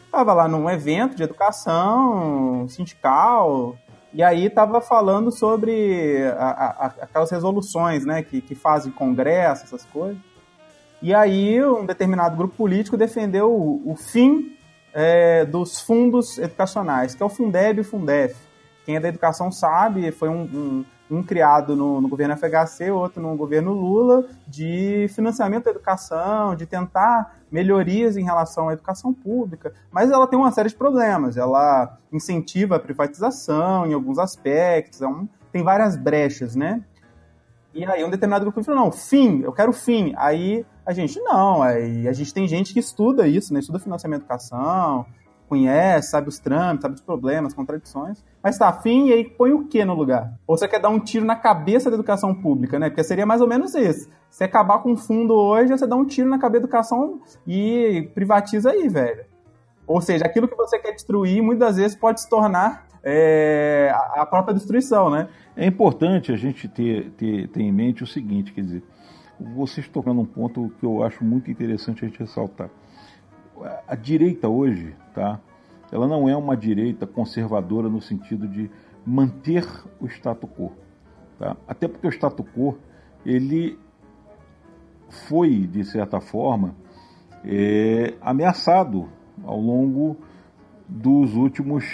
Estava lá num evento de educação sindical, e aí estava falando sobre a, a, aquelas resoluções né, que, que fazem congresso, essas coisas. E aí um determinado grupo político defendeu o, o fim é, dos fundos educacionais, que é o Fundeb e o Fundef. Quem é da educação sabe, foi um, um um criado no, no, governo FHC, outro no governo Lula, de financiamento da educação, de tentar melhorias em relação à educação pública, mas ela tem uma série de problemas. Ela incentiva a privatização em alguns aspectos, é um, tem várias brechas, né? E aí um determinado grupo falou, não, fim, eu quero fim. Aí a gente, não, aí a gente tem gente que estuda isso, né? Estuda financiamento da educação, conhece, sabe os trâmites, sabe os problemas, contradições. Mas tá, fim, e aí põe o que no lugar? Ou você quer dar um tiro na cabeça da educação pública, né? Porque seria mais ou menos esse. Você acabar com o fundo hoje, você dá um tiro na cabeça da educação e privatiza aí, velho. Ou seja, aquilo que você quer destruir, muitas vezes pode se tornar é, a própria destruição, né? É importante a gente ter, ter, ter em mente o seguinte, quer dizer, vocês tocando um ponto que eu acho muito interessante a gente ressaltar. A direita hoje, tá? Ela não é uma direita conservadora no sentido de manter o status quo, tá? Até porque o status quo ele foi de certa forma é, ameaçado ao longo dos últimos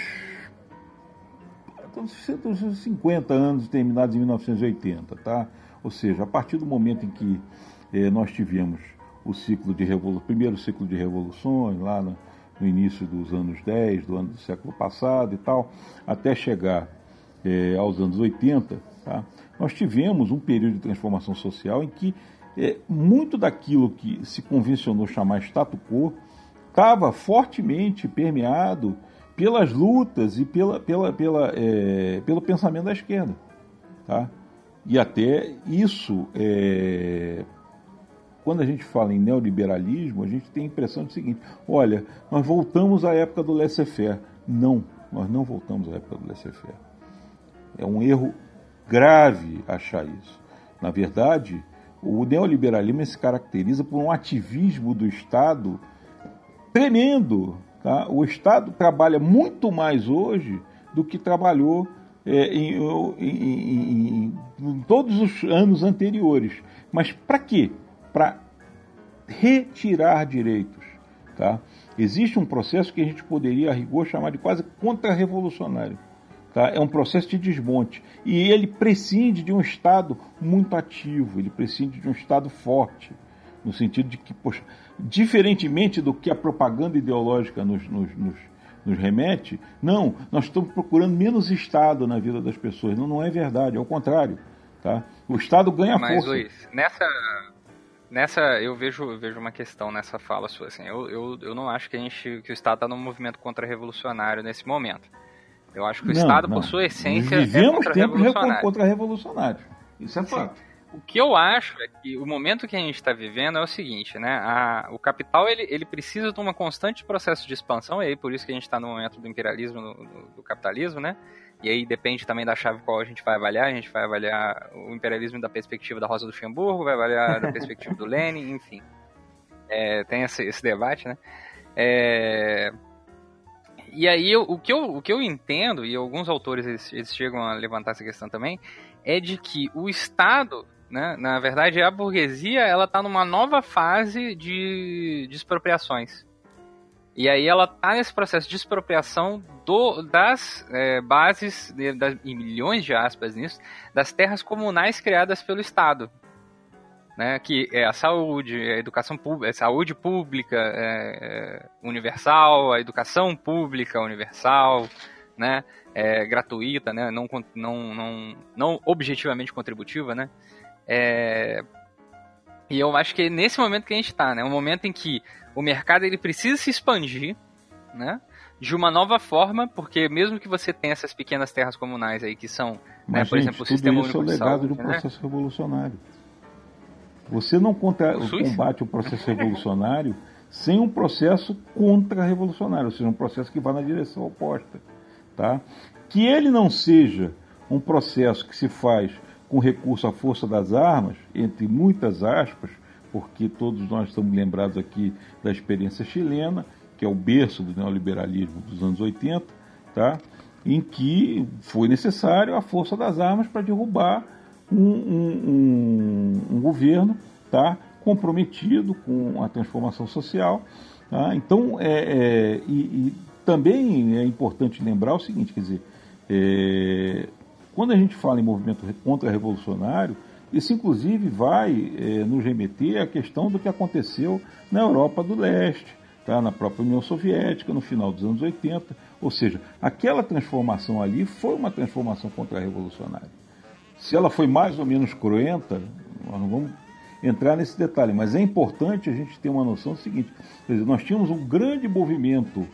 50 anos terminados em 1980, tá? Ou seja, a partir do momento em que eh, nós tivemos o ciclo de revolução, primeiro ciclo de revoluções, lá no, no, início dos anos 10, do ano do século passado e tal, até chegar eh, aos anos 80, tá? nós tivemos um período de transformação social em que eh, muito daquilo que se convencionou chamar status quo estava fortemente permeado pelas lutas e pela, pela, pela, é, pelo pensamento da esquerda. Tá? E até isso, é, quando a gente fala em neoliberalismo, a gente tem a impressão do seguinte: olha, nós voltamos à época do laissez-faire. Não, nós não voltamos à época do laissez-faire. É um erro grave achar isso. Na verdade, o neoliberalismo se caracteriza por um ativismo do Estado tremendo Tá? O Estado trabalha muito mais hoje do que trabalhou é, em, em, em, em, todos os anos anteriores. Mas para quê? Para retirar direitos. Tá? Existe um processo que a gente poderia, a rigor, chamar de quase contra-revolucionário. Tá? É um processo de desmonte. E ele prescinde de um Estado muito ativo, ele prescinde de um Estado forte, no sentido de que, poxa, diferentemente do que a propaganda ideológica nos, nos, nos, nos, remete, não, nós estamos procurando menos Estado na vida das pessoas. Não, não é verdade, é o contrário. Tá? O Estado ganha Mas, força. Luiz, nessa, nessa eu vejo, vejo uma questão nessa fala sua. Assim, eu, eu, eu não acho que, a gente, que o Estado está num movimento contra-revolucionário nesse momento. Eu acho que o não, Estado, não. por sua essência, Nós vivemos é contra-revolucionário. Contra-revolucionário. Isso é fato. Sim. O que eu acho é que o momento que a gente está vivendo é o seguinte, né? A, o capital ele, ele precisa de um constante processo de expansão, e aí por isso que a gente está no momento do imperialismo, do, do, capitalismo, né? E aí depende também da chave qual a gente vai avaliar. A gente vai avaliar o imperialismo da perspectiva da Rosa do Luxemburgo, vai avaliar da perspectiva do Lenin, enfim. É, tem esse, esse, debate, né? É, e aí o, que eu, o que eu entendo, e alguns autores eles, eles chegam a levantar essa questão também, é de que o Estado né? Na verdade, a burguesia ela está numa nova fase de, de expropriações. E aí ela está nesse processo de expropriação do, das é, bases, das, milhões de aspas nisso, das terras comunais criadas pelo Estado. Né, que é a saúde, a educação pública, a saúde pública é, é, universal, a educação pública universal, né, é, gratuita, né, não, não, não, não objetivamente contributiva, né, é... E eu acho que é nesse momento que a gente está, né? Um momento em que o mercado ele precisa se expandir, né? De uma nova forma, porque mesmo que você tenha essas pequenas terras comunais aí que são, né, por gente, exemplo, o sistema isso único é o legado do né? processo revolucionário. Você não contra... combate o processo revolucionário sem um processo contra-revolucionário, ou seja, um processo que vá na direção oposta, tá? Que ele não seja um processo que se faz com recurso à força das armas, entre muitas aspas, porque todos nós estamos lembrados aqui da experiência chilena, que é o berço do neoliberalismo dos anos 80, tá? em que foi necessário a força das armas para derrubar um, um, um, um, governo tá? comprometido com a transformação social. Tá? Então, é, é e, e, também é importante lembrar o seguinte, quer dizer, é, quando a gente fala em movimento contra-revolucionário, isso inclusive vai é, nos remeter à questão do que aconteceu na Europa do Leste, tá? na própria União Soviética, no final dos anos 80. Ou seja, aquela transformação ali foi uma transformação contra-revolucionária. Se ela foi mais ou menos cruenta, nós não vamos entrar nesse detalhe, mas é importante a gente ter uma noção do seguinte: dizer, nós tínhamos um grande movimento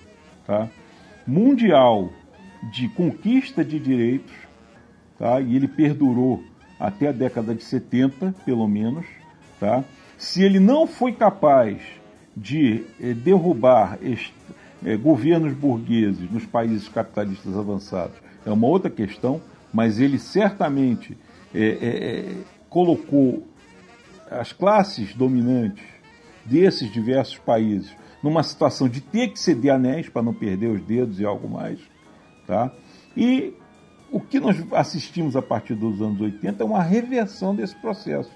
tá, mundial de conquista de direitos, tá, e ele perdurou até a década de 70, pelo menos. Tá? Se ele não foi capaz de eh, derrubar eh, governos burgueses nos países capitalistas avançados, é uma outra questão, mas ele certamente eh, colocou as classes dominantes desses diversos países numa situação de ter que ceder anéis para não perder os dedos e algo mais, tá? E o que nós assistimos a partir dos anos 80 é uma reversão desse processo,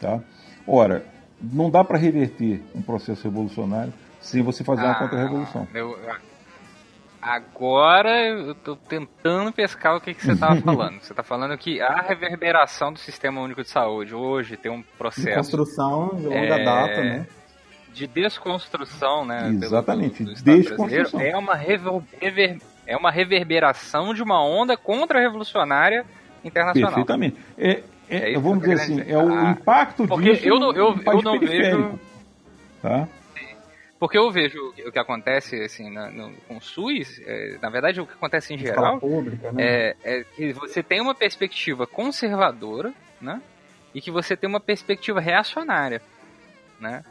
tá? Ora, não dá para reverter um processo revolucionário sem você fazer ah, uma contra-revolução. Agora eu estou tentando pescar o que, que você estava falando. Você está falando que a reverberação do Sistema Único de Saúde hoje tem um processo. De construção de longa é, data, né? De desconstrução, né? Exatamente, do, do desconstrução. É uma, rever, é uma reverberação de uma onda contra-revolucionária internacional. Perfeitamente. É, é, é vamos dizer assim, é o ah, impacto disso eu não, eu, eu não vejo. Tá? Porque eu vejo o que acontece assim, na, no, com o SUS, é, na verdade o que acontece em geral pública, né? é, é, que você tem uma perspectiva conservadora, né? E que você tem uma perspectiva reacionária, né?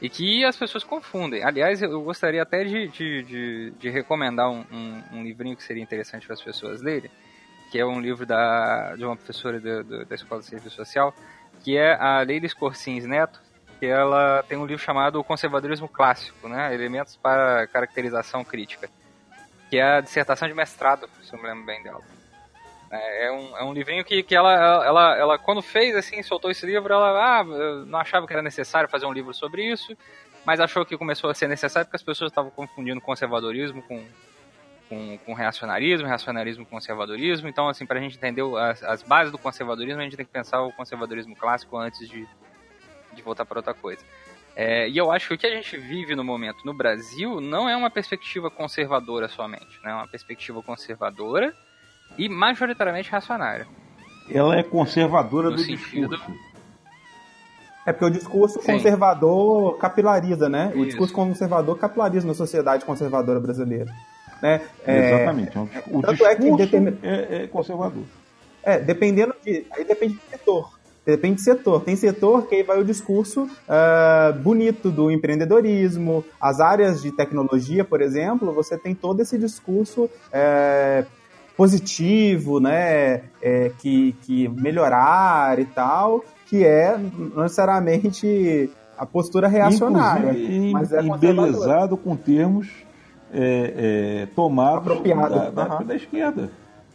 E que as pessoas confundem. Aliás, eu gostaria até de, de, de, de recomendar um, um, um, livrinho que seria interessante para as pessoas lerem, que é um livro da, de uma professora do, da Escola de Serviço Social, que é a Leila Scorsins Neto, que ela tem um livro chamado O Conservadorismo Clássico, né? Elementos para Caracterização Crítica, que é a dissertação de mestrado, se eu me lembro bem dela. É, é um, é um livrinho que, que ela, ela, ela, quando fez, assim, soltou esse livro, ela ah, não achava que era necessário fazer um livro sobre isso, mas achou que começou a ser necessário porque as pessoas estavam confundindo conservadorismo com, com, com reacionarismo, reacionarismo com conservadorismo. Então, assim, para a gente entender as, as bases do conservadorismo, a gente tem que pensar o conservadorismo clássico antes de, de voltar para outra coisa. É, e eu acho que o que a gente vive no momento no Brasil não é uma perspectiva conservadora somente, né? é uma perspectiva conservadora e majoritariamente reacionária. Ela é conservadora no do sentido... discurso. É porque o discurso Sim. conservador capilariza, né? Isso. O discurso conservador capilariza na sociedade conservadora brasileira. Né? É, Exatamente. O Tanto discurso é, que determin... é, é conservador. É, dependendo de. Aí depende do setor. Depende de setor. Tem setor que aí vai o discurso uh, bonito do empreendedorismo, as áreas de tecnologia, por exemplo, você tem todo esse discurso uh, positivo, né, é, que, que melhorar e tal, que é necessariamente a postura reacionária. Inclusive, mas é embelezado com termos é, é, tomados Apropriado. Da, da, da, esquerda.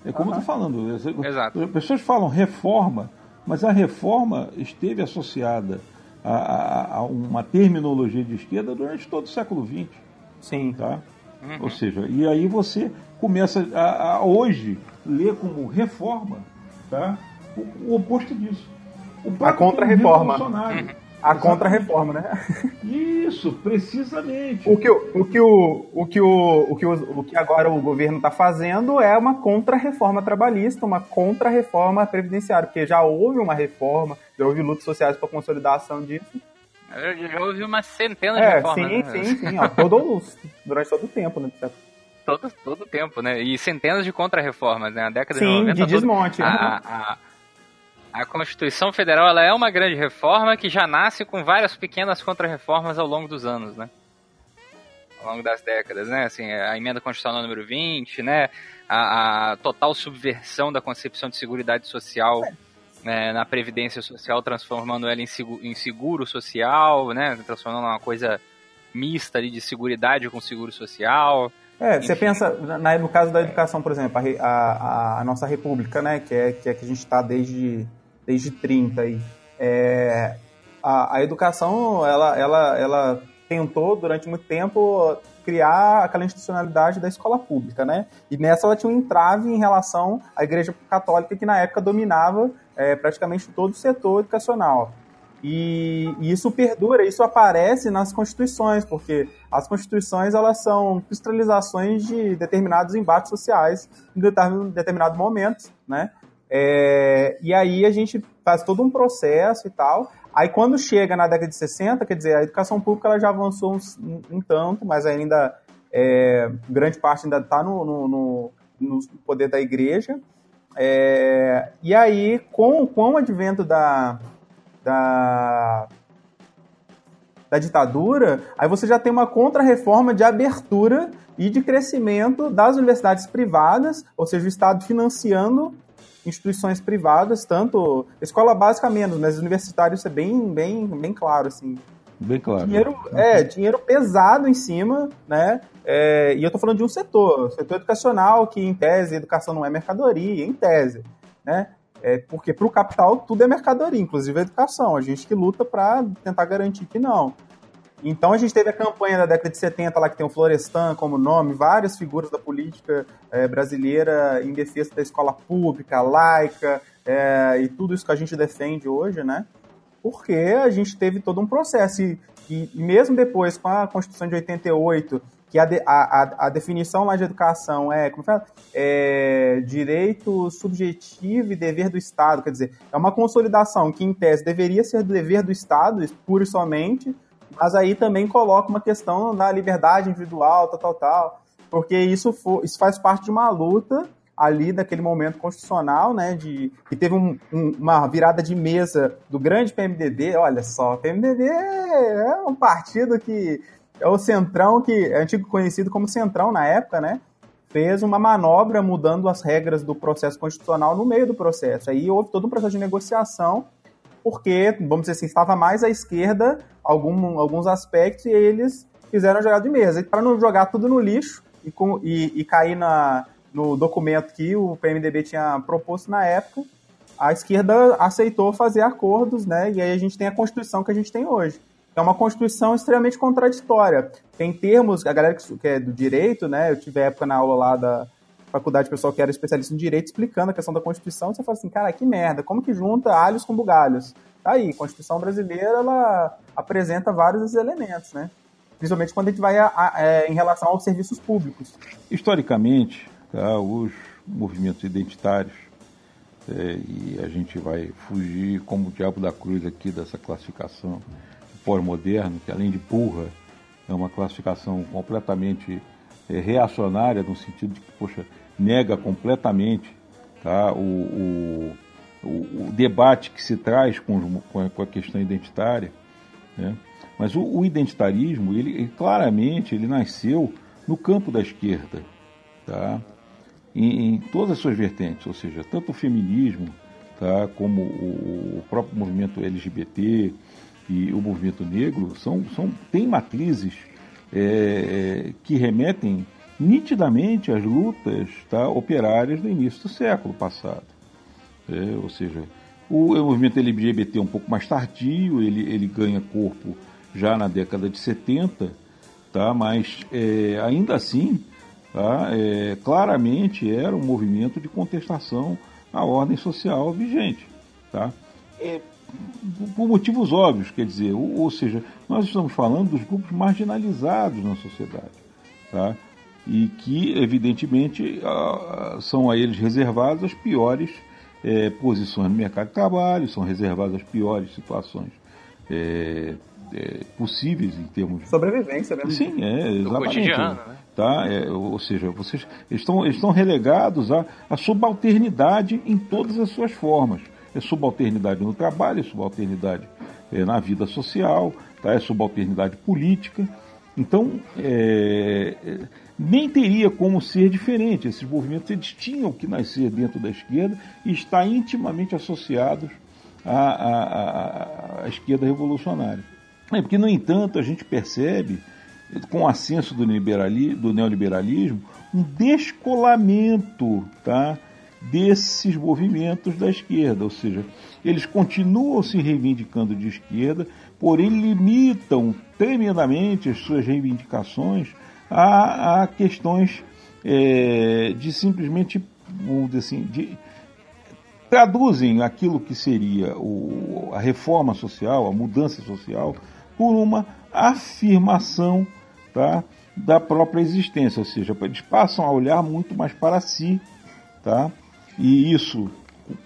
É como uhum. eu estou falando. Exato. As pessoas falam reforma mas a reforma esteve associada a, a, a uma terminologia de esquerda durante todo o século XX. Sim. Tá? Uhum. Ou seja, e aí você começa a, a hoje ler como reforma tá? o, o oposto disso. O a contra-reforma. A contra-reforma, né? Isso, precisamente. O que o, o, que o, o, que o, o, que o, o que agora o governo está fazendo é uma contra-reforma trabalhista, uma contra-reforma previdenciária, porque já houve uma reforma, já houve lutas sociais para consolidação disso. Eu já houve uma centena de é, reformas. Sim, né? sim, sim, ó, todo, durante todo o tempo, né? Todo, todo o tempo, né? E centenas de contra-reformas, né? A década sim, de 90. de desmonte. Todo, a, a, a Constituição Federal ela é uma grande reforma que já nasce com várias pequenas contrarreformas ao longo dos anos, né? Ao longo das décadas, né? Assim, a emenda constitucional número 20, né? A, a total subversão da concepção de seguridade social né? na previdência social, transformando ela em seguro, em seguro social, né? Transformando uma coisa mista ali de seguridade com seguro social. É, você pensa, na, no caso da educação, por exemplo, a, a, a nossa república, né, que é, que é que a gente está desde desde 30 aí. É, a, a educação, ela, ela, ela tentou durante muito tempo criar aquela institucionalidade da escola pública, né? E nessa ela tinha um entrave em relação à Igreja Católica que na época dominava é, praticamente todo o setor educacional. E, e, isso perdura, isso aparece nas constituições, porque as constituições elas são cristalizações de determinados embates sociais em determinado momento, né? É, e aí a gente faz todo um processo e tal. Aí quando chega na década de 60, quer dizer, a educação pública ela já avançou um, um tanto, mas ainda é, grande parte ainda está no, no, no, no, poder da igreja. É, e aí, com, com o advento da, da, da ditadura, aí você já tem uma contra-reforma de abertura e de crescimento das universidades privadas, ou seja, o Estado financiando instituições privadas, tanto escola básica menos, mas universitários é bem, bem, bem claro assim. Bem claro. Dinheiro, é, dinheiro pesado em cima, né? É, e eu estou falando de um setor, setor educacional, que em tese educação não é mercadoria, em tese, né? É, porque para o capital tudo é mercadoria, inclusive a educação. A gente que luta para tentar garantir que não. Então a gente teve a campanha da década de 70 lá que tem o Florestan como nome, várias figuras da política é, brasileira em defesa da escola pública, laica é, e tudo isso que a gente defende hoje, né? Porque a gente teve todo um processo e, e, e mesmo depois com a Constituição de 88 que a, a, a, definição lá de educação é, como fala? é direito subjetivo e dever do Estado, quer dizer, é uma consolidação que em tese deveria ser dever do Estado, pura e somente, mas aí também coloca uma questão da liberdade individual, tal, tal, tal, porque isso, for, isso faz parte de uma luta ali daquele momento constitucional, né, de que teve um, um, uma virada de mesa do grande PMDB, olha só, o PMDB é um partido que é o Centrão, que é antigo conhecido como Centrão na época, né, fez uma manobra mudando as regras do processo constitucional no meio do processo. Aí houve todo um processo de negociação porque, vamos dizer assim, estava mais à esquerda algum, alguns aspectos e eles fizeram a jogada de mesa. E para não jogar tudo no lixo e, com, e, e cair na, no documento que o PMDB tinha proposto na época, a esquerda aceitou fazer acordos, né? E aí a gente tem a Constituição que a gente tem hoje. É uma Constituição extremamente contraditória. Tem termos, a galera que é do direito, né? Eu tive época na aula lá da faculdade, pessoal que era especialista em direito, explicando a questão da Constituição, você fala assim, cara, que merda, como que junta alhos com bugalhos? Tá aí, a Constituição brasileira, ela apresenta vários desses elementos, né? Principalmente quando a gente vai a, a, é, em relação aos serviços públicos. Historicamente, tá, os movimentos identitários, é, e a gente vai fugir como o diabo da cruz aqui dessa classificação pós-moderno, que além de burra, é uma classificação completamente é, reacionária, no sentido de que, poxa, nega completamente tá, o, o, o debate que se traz com, com a questão identitária. Né? Mas o, o identitarismo, ele, ele, claramente, ele nasceu no campo da esquerda, tá? em, em todas as suas vertentes, ou seja, tanto o feminismo, tá, como o, o, próprio movimento LGBT e o movimento negro são, são têm matrizes é, que remetem nitidamente às lutas tá, operárias do início do século passado. É, ou seja, o, o, movimento LGBT é um pouco mais tardio, ele, ele ganha corpo já na década de 70, tá, mas é, ainda assim, tá, é, claramente era um movimento de contestação à ordem social vigente. Tá? É, por motivos óbvios, quer dizer, ou, ou, seja, nós estamos falando dos grupos marginalizados na sociedade, tá? e que, evidentemente, são a eles reservadas as piores é, posições no mercado de trabalho, são reservadas as piores situações é, é, possíveis em termos de sobrevivência, né? Sim, é exatamente. Né? Tá? É, ou seja, vocês estão, estão relegados à, à subalternidade em todas as suas formas é subalternidade no trabalho, é subalternidade é, na vida social, tá? é subalternidade política. Então, é, é, nem teria como ser diferente. Esses movimentos eles tinham que nascer dentro da esquerda e estar intimamente associados à, à, à, à esquerda revolucionária. É porque, no entanto, a gente percebe, com o ascenso do, do neoliberalismo, um descolamento tá, desses movimentos da esquerda, ou seja, eles continuam se reivindicando de esquerda, porém limitam tremendamente as suas reivindicações a, a questões é, de simplesmente, vamos dizer assim, de, traduzem aquilo que seria o, a reforma social, a mudança social, por uma afirmação tá, da própria existência, ou seja, eles passam a olhar muito mais para si, tá? E isso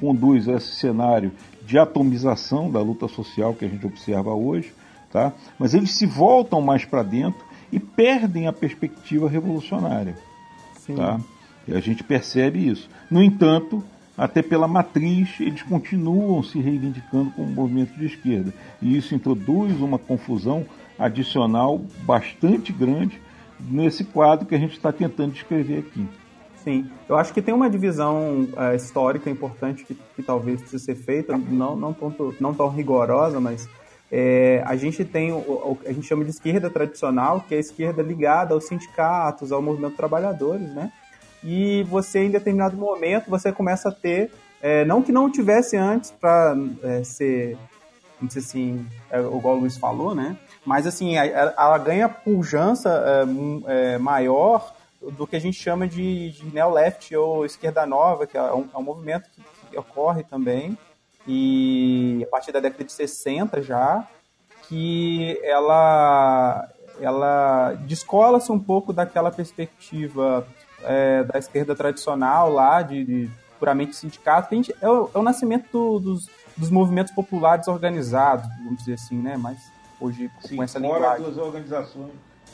conduz a esse cenário de atomização da luta social que a gente observa hoje, tá? mas eles se voltam mais para dentro e perdem a perspectiva revolucionária. Tá? E a gente percebe isso. No entanto, até pela matriz, eles continuam se reivindicando como movimento de esquerda. E isso introduz uma confusão adicional bastante grande nesse quadro que a gente está tentando descrever aqui. Sim, eu acho que tem uma divisão uh, histórica importante que, que, talvez precise ser feita, não, não, tão, não tão rigorosa, mas é, a gente tem o, o, a gente chama de esquerda tradicional, que é a esquerda ligada aos sindicatos, ao movimento trabalhadores, né? E você, em determinado momento, você começa a ter, é, não que não tivesse antes para ser, não sei assim, é, igual o Luiz falou, né? Mas assim, ela ganha pujança maior do que a gente chama de, de neo-left ou esquerda nova, que é um, é um movimento que, que, ocorre também, e a partir da década de 60 já, que ela, ela descola-se um pouco daquela perspectiva é, da esquerda tradicional lá, de, de puramente sindicato, que a gente, é, o, é o nascimento do, dos, dos movimentos populares organizados, vamos dizer assim, né? Mas hoje Sim, com essa fora linguagem. das organizações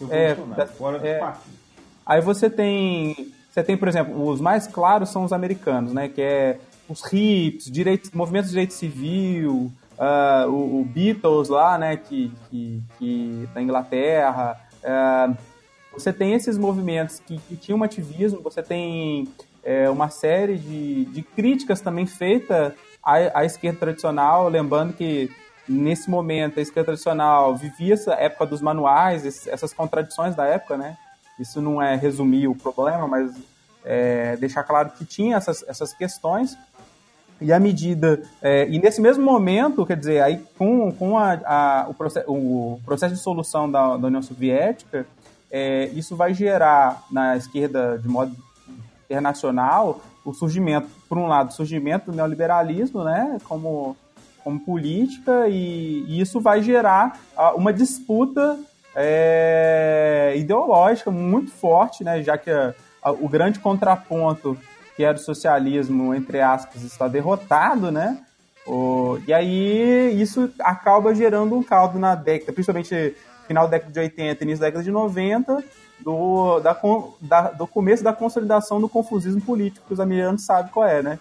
é, fora dos é, partidos. Aí você tem, você tem, por exemplo, os mais claros são os americanos, né? Que é os hips, direitos, movimentos de direito civil, uh, o, o, Beatles lá, né? Que, que, que da Inglaterra. Uh, você tem esses movimentos que, que tinham um ativismo, você tem é, uma série de, de críticas também feitas à, à esquerda tradicional, lembrando que nesse momento a esquerda tradicional vivia essa época dos manuais, essas contradições da época, né? Isso não é resumir o problema, mas é, deixar claro que tinha essas, essas questões. E à medida. É, e nesse mesmo momento, quer dizer, aí com, com a, a o, processo, o, processo de solução da, da União Soviética, é, isso vai gerar na esquerda, de modo internacional, o surgimento, por um lado, o surgimento do neoliberalismo, né, como, como política, e, e isso vai gerar uma disputa é, ideológica muito forte, né, já que a, a, o grande contraponto que era o socialismo, entre aspas, está derrotado, né? O, e aí isso acaba gerando um caldo na década, principalmente final da década de 80 início da década de 90, do, da, da, do começo da consolidação do confusismo político, que os americanos sabem qual é, né?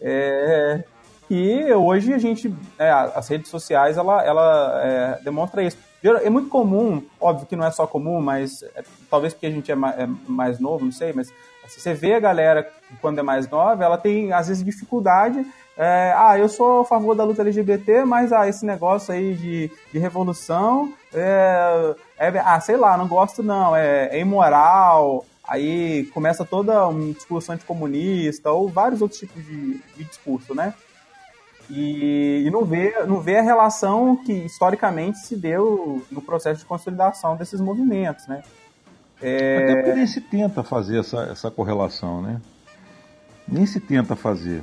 É, e hoje a gente, é, as redes sociais, ela, ela é, demonstra isso. É muito comum, óbvio que não é só comum, mas é, talvez porque a gente é mais, é mais, novo, não sei, mas se você vê a galera quando é mais nova, ela tem às vezes dificuldade. É, ah, eu sou a favor da luta LGBT, mas ah, esse negócio aí de, de revolução, é, é, ah, sei lá, não gosto não, é, é imoral. Aí começa toda uma discussão anticomunista ou vários outros tipos de, de discurso, né? E, e, não, vê, não vê a relação que historicamente se deu no processo de consolidação desses movimentos, né? É... Até porque nem se tenta fazer essa, essa correlação, né? Nem se tenta fazer.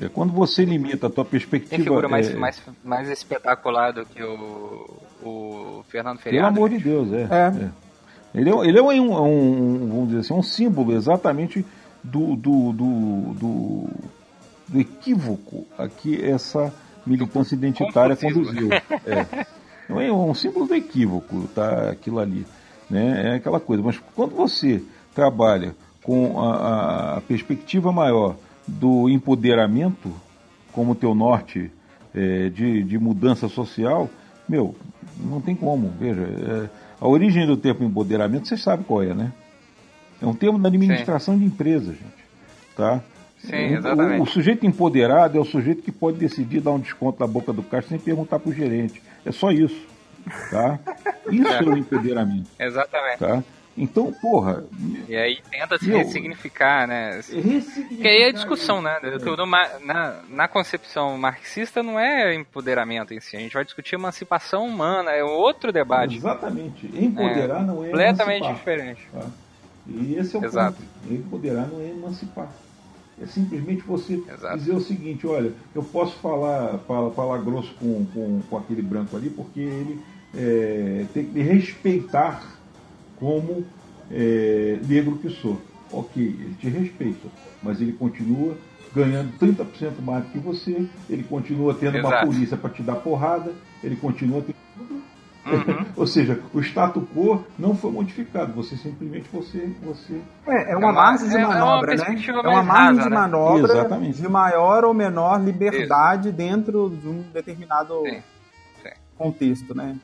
É quando você limita a tua perspectiva... Tem figura mais, é... mais, mais espetacular do que o, o Fernando Feriado? Pelo amor de Deus, é. é. é. Ele é, ele é um, um, vamos dizer assim, um símbolo exatamente do, do, do, do do equívoco a que essa militância identitária conduziu. É. é um símbolo do equívoco, tá? Aquilo ali. Né? É aquela coisa. Mas quando você trabalha com a, a perspectiva maior do empoderamento como teu norte é, de, de mudança social, meu, não tem como. Veja, é, a origem do termo empoderamento, você sabe qual é, né? É um termo da administração Sim. de empresas, gente. Tá? Sim, exatamente. O, o, sujeito empoderado é o sujeito que pode decidir dar um desconto na boca do caixa sem perguntar para o gerente. É só isso. Tá? Isso é, é o empoderamento. Exatamente. Tá? Então, porra. E aí tenta se ressignificar, né? Ressignificar Porque aí é a discussão, né? É. Na, na concepção marxista não é empoderamento em si. A gente vai discutir emancipação humana, é outro debate. Exatamente. Empoderar é, não é completamente emancipar. diferente. Tá? E esse é o Exato. ponto. Empoderar não é emancipar. É simplesmente você Exato. dizer o seguinte, olha, eu posso falar, falar, falar grosso com, com, com aquele branco ali, porque ele é, tem que me respeitar como é, negro que sou. Ok, ele te respeita, mas ele continua ganhando 30% mais do que você, ele continua tendo Exato. uma polícia para te dar porrada, ele continua tendo. Uhum. Ou seja, o status quo não foi modificado, você simplesmente você. você... É, é uma, é margem de manobra, é uma né? É uma margem de manobra Exatamente. de maior ou menor liberdade Isso. dentro de um determinado Sim. Sim. contexto, né?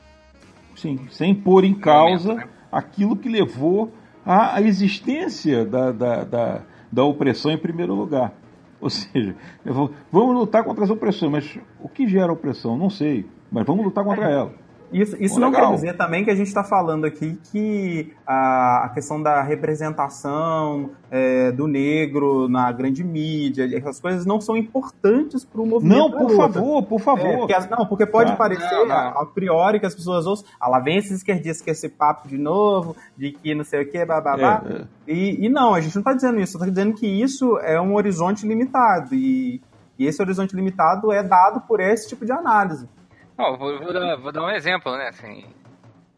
Sim, sem pôr em causa momento, né? aquilo que levou à existência da, da, da, da opressão em primeiro lugar. Ou seja, vou, vamos lutar contra as opressões, mas o que gera opressão? Não sei, mas vamos lutar contra é. ela. Isso, isso não quer dizer também que a gente está falando aqui que a, a questão da representação é, do negro na grande mídia, essas coisas não são importantes para o movimento. Não, por favor, por favor. É, porque, não, porque pode tá. parecer não, não. A, a, priori que as pessoas ouçam, ah, lá vem esses esquerdistas com esse papo de novo, de que não sei o que, babá. É, é. e, e não, a gente não está dizendo isso, está dizendo que isso é um horizonte limitado. E, e esse horizonte limitado é dado por esse tipo de análise. Não, vou, vou, dar, vou dar um exemplo, né? Assim,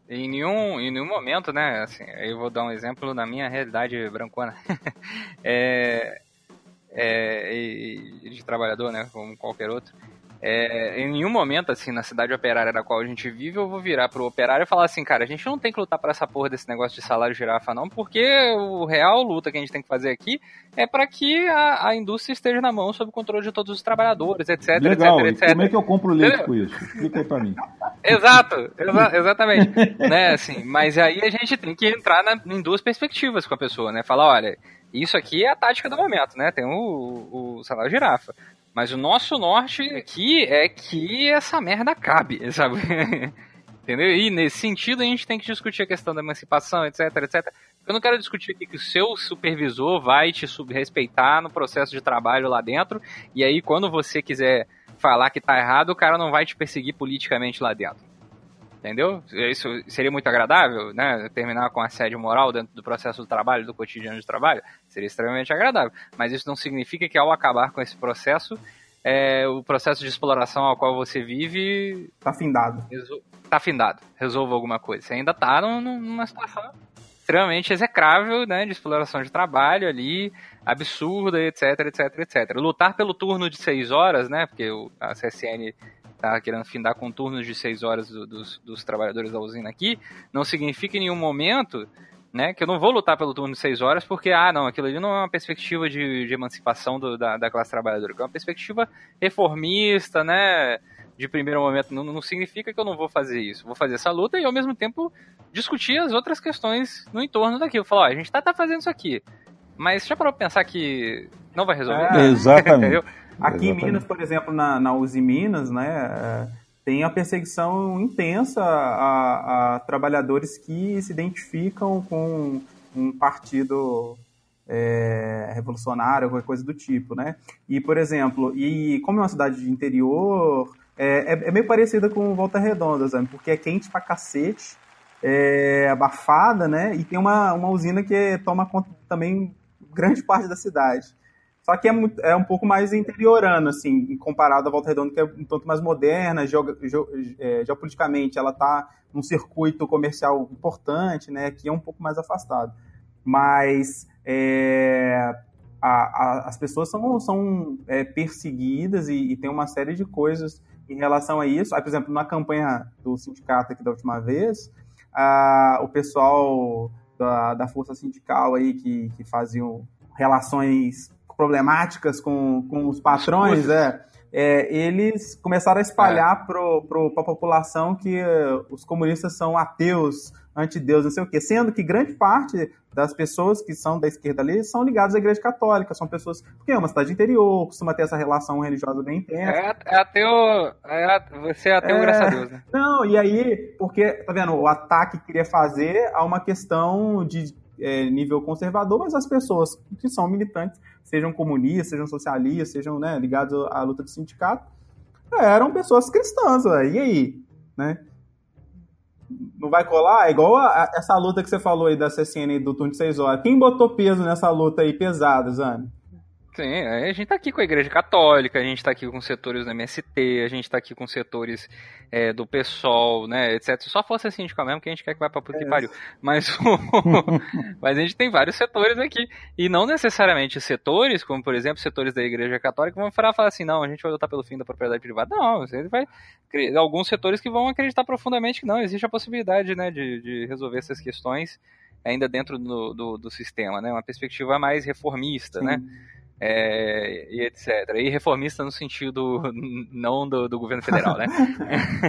em nenhum, em nenhum momento, né? Assim, eu vou dar um exemplo na minha realidade brancona. é, é, de trabalhador, né? Como qualquer outro. É, em nenhum momento, assim, na cidade operária da qual a gente vive, eu vou virar pro operário e falar assim, cara, a gente não tem que lutar para essa porra desse negócio de salário girafa, não, porque o real luta que a gente tem que fazer aqui é para que a, a, indústria esteja na mão sob o controle de todos os trabalhadores, etc, Legal. etc, etc. Como é que eu compro leite com isso? Explica aí pra mim. Exato, exa exatamente. né, assim, mas aí a gente tem que entrar na, em duas perspectivas com a pessoa, né? Falar, olha, isso aqui é a tática do momento, né? Tem o, o salário girafa. Mas o nosso norte aqui é que essa merda cabe, sabe? Entendeu? E nesse sentido a gente tem que discutir a questão da emancipação, etc, etc. Eu não quero discutir aqui que o seu supervisor vai te respeitar no processo de trabalho lá dentro, e aí quando você quiser falar que tá errado, o cara não vai te perseguir politicamente lá dentro entendeu? Isso seria muito agradável, né? Terminar com assédio moral dentro do processo do trabalho, do cotidiano de trabalho, seria extremamente agradável. Mas isso não significa que ao acabar com esse processo, é, o processo de exploração ao qual você vive. Tá findado. Tá findado. Resolva alguma coisa. Você ainda tá numa situação extremamente execrável, né? De exploração de trabalho ali, absurda, etc, etc, etc. Lutar pelo turno de seis horas, né? Porque a CSN tá querendo findar com turnos de seis horas do, dos, dos trabalhadores da usina aqui, não significa em nenhum momento né, que eu não vou lutar pelo turno de seis horas porque, ah, não, aquilo ali não é uma perspectiva de, de emancipação do, da, da classe trabalhadora, é uma perspectiva reformista, né, de primeiro momento, não, não significa que eu não vou fazer isso. Vou fazer essa luta e, ao mesmo tempo, discutir as outras questões no entorno daquilo. Falar, ó, a gente tá, tá fazendo isso aqui, mas já parou pra pensar que não vai resolver? É, exatamente. Aqui Exatamente. em Minas, por exemplo, na, na Uzi Minas, né, é, tem a perseguição intensa a, a, trabalhadores que se identificam com um partido é, revolucionário, qualquer coisa do tipo, né? E, por exemplo, e como é uma cidade de interior, é, é, é meio parecida com Volta Redonda, sabe? porque é quente pra cacete, é abafada, né? E tem uma, uma usina que toma conta também grande parte da cidade. Só que é, é um pouco mais interiorano, assim, comparado à Volta Redonda, que é um tanto mais moderna, geog, ge, é, geopoliticamente ela está num circuito comercial importante, né? Aqui é um pouco mais afastado. Mas é, a, a, as pessoas são, são é, perseguidas e, e, tem uma série de coisas em relação a isso. Aí, por exemplo, na campanha do sindicato aqui da última vez, a, o pessoal da, da força sindical aí que, que faziam relações problemáticas com, com os patrões, é, é, eles começaram a espalhar é. para a população que uh, os comunistas são ateus, anti-Deus, não sei o quê. Sendo que grande parte das pessoas que são da esquerda ali são ligadas à igreja católica, são pessoas. Porque é uma cidade interior, costuma ter essa relação religiosa bem intensa. É, é ateu. É, você é ateu, é, graças a Deus, né? Não, e aí, porque, tá vendo, o ataque que queria fazer a uma questão de é, nível conservador, mas as pessoas que são militantes, sejam comunistas, sejam socialistas, sejam né, ligados à luta do sindicato, eram pessoas cristãs, véio. e aí? Né? Não vai colar? É igual a, a, essa luta que você falou aí da CCN do turno de 6 horas. Quem botou peso nessa luta aí pesada, Zane? Sim, a gente tá aqui com a Igreja Católica, a gente tá aqui com setores do MST, a gente tá aqui com setores é, do PSOL, né, etc. Só fosse assim, mesmo que a gente quer que vá pra puta é. que pariu. Mas, mas a gente tem vários setores aqui. E não necessariamente setores, como por exemplo, setores da Igreja Católica, vão falar assim, não, a gente vai lutar pelo fim da propriedade privada. Não, você vai. Alguns setores que vão acreditar profundamente que não, existe a possibilidade, né, de, de resolver essas questões ainda dentro do, do, do sistema, né? Uma perspectiva mais reformista, né? Sim. né? É, e etc. E reformista no sentido não do, do governo federal, né?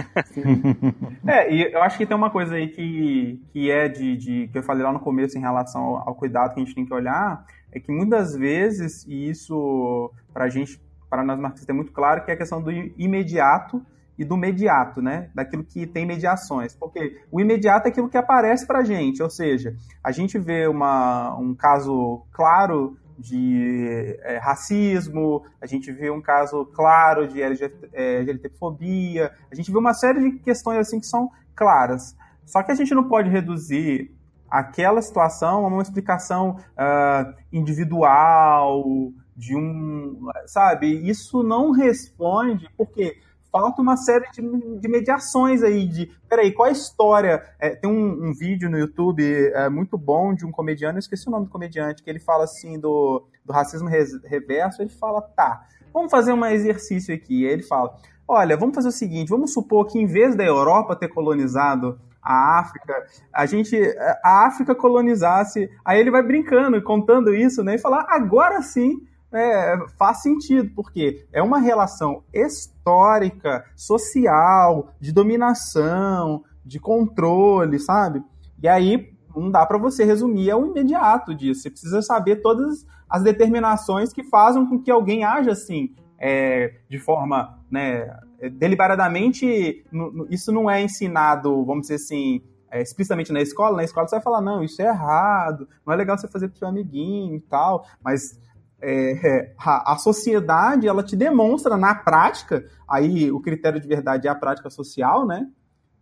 é, e eu acho que tem uma coisa aí que, que é de, de, que eu falei lá no começo em relação ao, ao cuidado que a gente tem que olhar, é que muitas vezes, e isso para a gente, para nós marxistas é muito claro, que é a questão do imediato e do mediato, né? Daquilo que tem mediações. Porque o imediato é aquilo que aparece para a gente, ou seja, a gente vê uma, um caso claro de é, racismo, a gente vê um caso claro de LGBTfobia, é, a gente vê uma série de questões assim que são claras. Só que a gente não pode reduzir aquela situação a uma explicação uh, individual de um, sabe? Isso não responde porque falta uma série de, de mediações aí, de, peraí, qual a história? É, tem um, um, vídeo no YouTube é, muito bom de um comediante, eu esqueci o nome do comediante, que ele fala assim do, do racismo reverso, ele fala, tá, vamos fazer um exercício aqui, aí ele fala, olha, vamos fazer o seguinte, vamos supor que em vez da Europa ter colonizado a África, a gente, a África colonizasse, aí ele vai brincando, contando isso, né, e falar, agora sim, é, faz sentido, porque é uma relação histórica, social, de dominação, de controle, sabe? E aí não dá para você resumir ao imediato disso. Você precisa saber todas as determinações que fazem com que alguém haja assim, é, de forma né, deliberadamente. Isso não é ensinado, vamos dizer assim, é, explicitamente na escola. Na escola você vai falar, não, isso é errado, não é legal você fazer pro seu amiguinho e tal, mas é, a, a, sociedade ela te demonstra na prática, aí o critério de verdade é a prática social, né?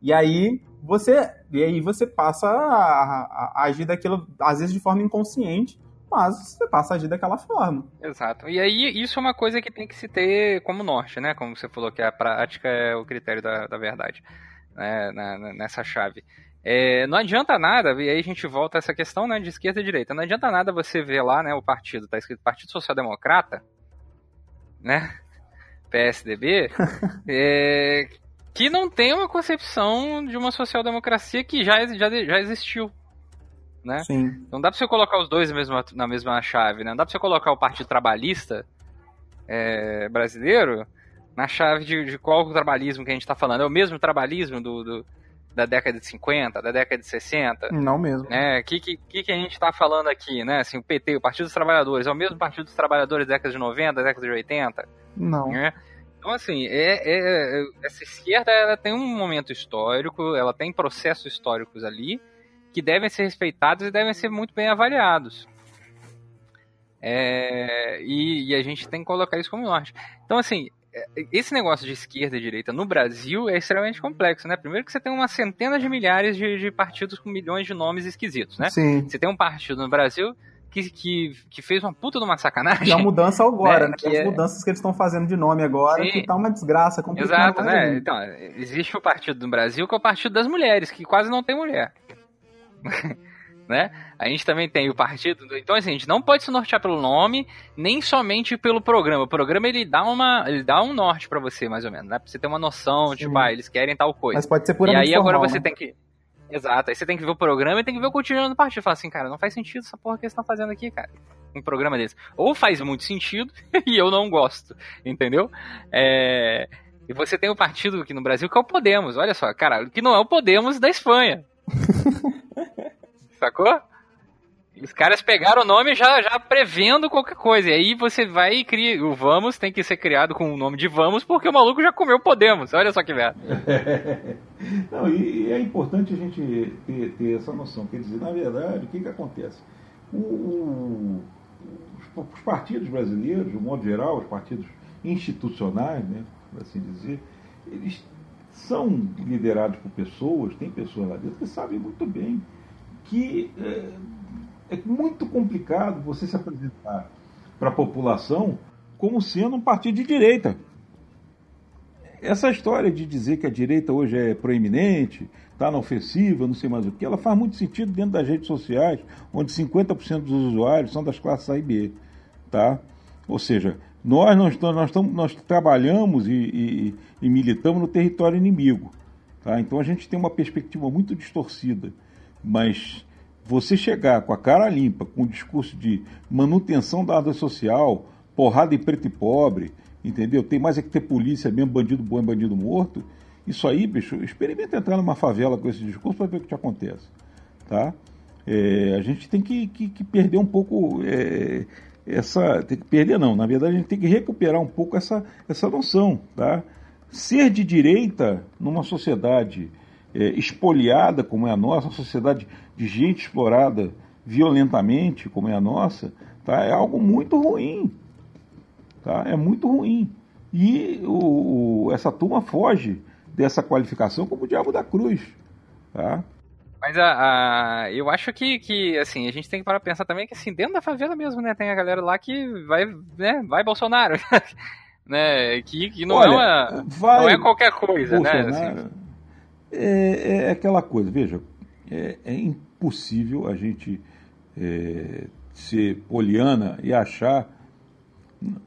E aí você, e aí você passa a, a, a agir daquilo, às vezes de forma inconsciente, mas você passa a agir daquela forma. Exato. E aí isso é uma coisa que tem que se ter como norte, né? Como você falou que a prática é o critério da, da verdade, né? Na, nessa chave. É, não adianta nada, e aí a gente volta a essa questão né, de esquerda e direita. Não adianta nada você ver lá né, o partido, tá escrito Partido Social Democrata, né? PSDB, é, que não tem uma concepção de uma social-democracia que já, já, já existiu. Né? Sim. Não dá pra você colocar os dois na mesma, na mesma chave, né? Não dá pra você colocar o Partido Trabalhista é, brasileiro na chave de, de qual trabalhismo que a gente tá falando. É o mesmo trabalhismo do, do da década de 50, da década de 60. Não mesmo. Né? O que, que, que a gente está falando aqui, né? Assim, o PT, o Partido dos Trabalhadores, é o mesmo Partido dos Trabalhadores da década de 90, da década de 80? Não. Né? Então, assim, é, é, essa esquerda ela tem um momento histórico, ela tem processos históricos ali que devem ser respeitados e devem ser muito bem avaliados. É, e, e, a gente tem que colocar isso como norte. Então, assim, esse negócio de esquerda e direita no Brasil é extremamente complexo, né? Primeiro que você tem uma centena de milhares de, de partidos com milhões de nomes esquisitos, né? Sim. Você tem um partido no Brasil que, que, que, fez uma puta de uma sacanagem. E a mudança agora, né? né? As é... mudanças que eles estão fazendo de nome agora, Sim. que tá uma desgraça Exato, né? Então, existe o partido do Brasil que é o partido das mulheres, que quase não tem mulher. né? A gente também tem o partido. Então, assim, a gente não pode se nortear pelo nome, nem somente pelo programa. O programa ele dá uma, ele dá um norte para você, mais ou menos, né? Pra você ter uma noção, Sim. tipo, ah, eles querem tal coisa. Mas pode ser por E aí formal, agora você né? tem que Exato, aí você tem que ver o programa e tem que ver o cotidiano do partido. Falar assim, cara, não faz sentido essa porra que eles estão fazendo aqui, cara. Um programa desse. Ou faz muito sentido e eu não gosto, entendeu? É... E você tem o um partido aqui no Brasil que é o Podemos, olha só, cara, que não é o Podemos da Espanha. Sacou? Os caras pegaram o nome já, já prevendo qualquer coisa. E aí você vai e cria. O Vamos tem que ser criado com o nome de Vamos, porque o maluco já comeu Podemos. Olha só que merda. Não, e, é importante a gente ter, ter, essa noção. Quer dizer, na verdade, o que, que acontece? O, o, os, os, partidos brasileiros, de um modo geral, os partidos institucionais, né, por assim dizer, eles são liderados por pessoas, tem pessoas lá dentro que sabem muito bem que. É, é muito complicado você se apresentar para a população como sendo um partido de direita. Essa história de dizer que a direita hoje é proeminente, está na ofensiva, não sei mais o que, ela faz muito sentido dentro das redes sociais, onde 50% dos usuários são das classes A e B. Tá? Ou seja, nós, nós, nós, nós trabalhamos e, e, e militamos no território inimigo. Tá? Então a gente tem uma perspectiva muito distorcida. Mas você chegar com a cara limpa, com o discurso de manutenção da ordem social, porrada em preto e pobre, entendeu? Tem mais é que ter polícia mesmo, bandido bom e bandido morto. Isso aí, bicho, experimenta entrar numa favela com esse discurso para ver o que te acontece. Tá? É, a gente tem que, que, que perder um pouco é, essa. Tem que perder, não. Na verdade, a gente tem que recuperar um pouco essa, essa noção. Tá? Ser de direita numa sociedade é, espoliada como é a nossa, uma sociedade de gente explorada violentamente como é a nossa, tá? é algo muito ruim. Tá? É muito ruim. E o, o, essa turma foge dessa qualificação como o diabo da cruz. Tá? Mas a, a, eu acho que, que, assim, a gente tem que parar pensar também que, assim, dentro da favela mesmo, né, tem a galera lá que vai, né, vai Bolsonaro, né, que, que não, Olha, é uma, não é qualquer coisa, né, Bolsonaro, né. Assim. É, é, aquela coisa, veja, é, é impossível a gente é, ser poliana e achar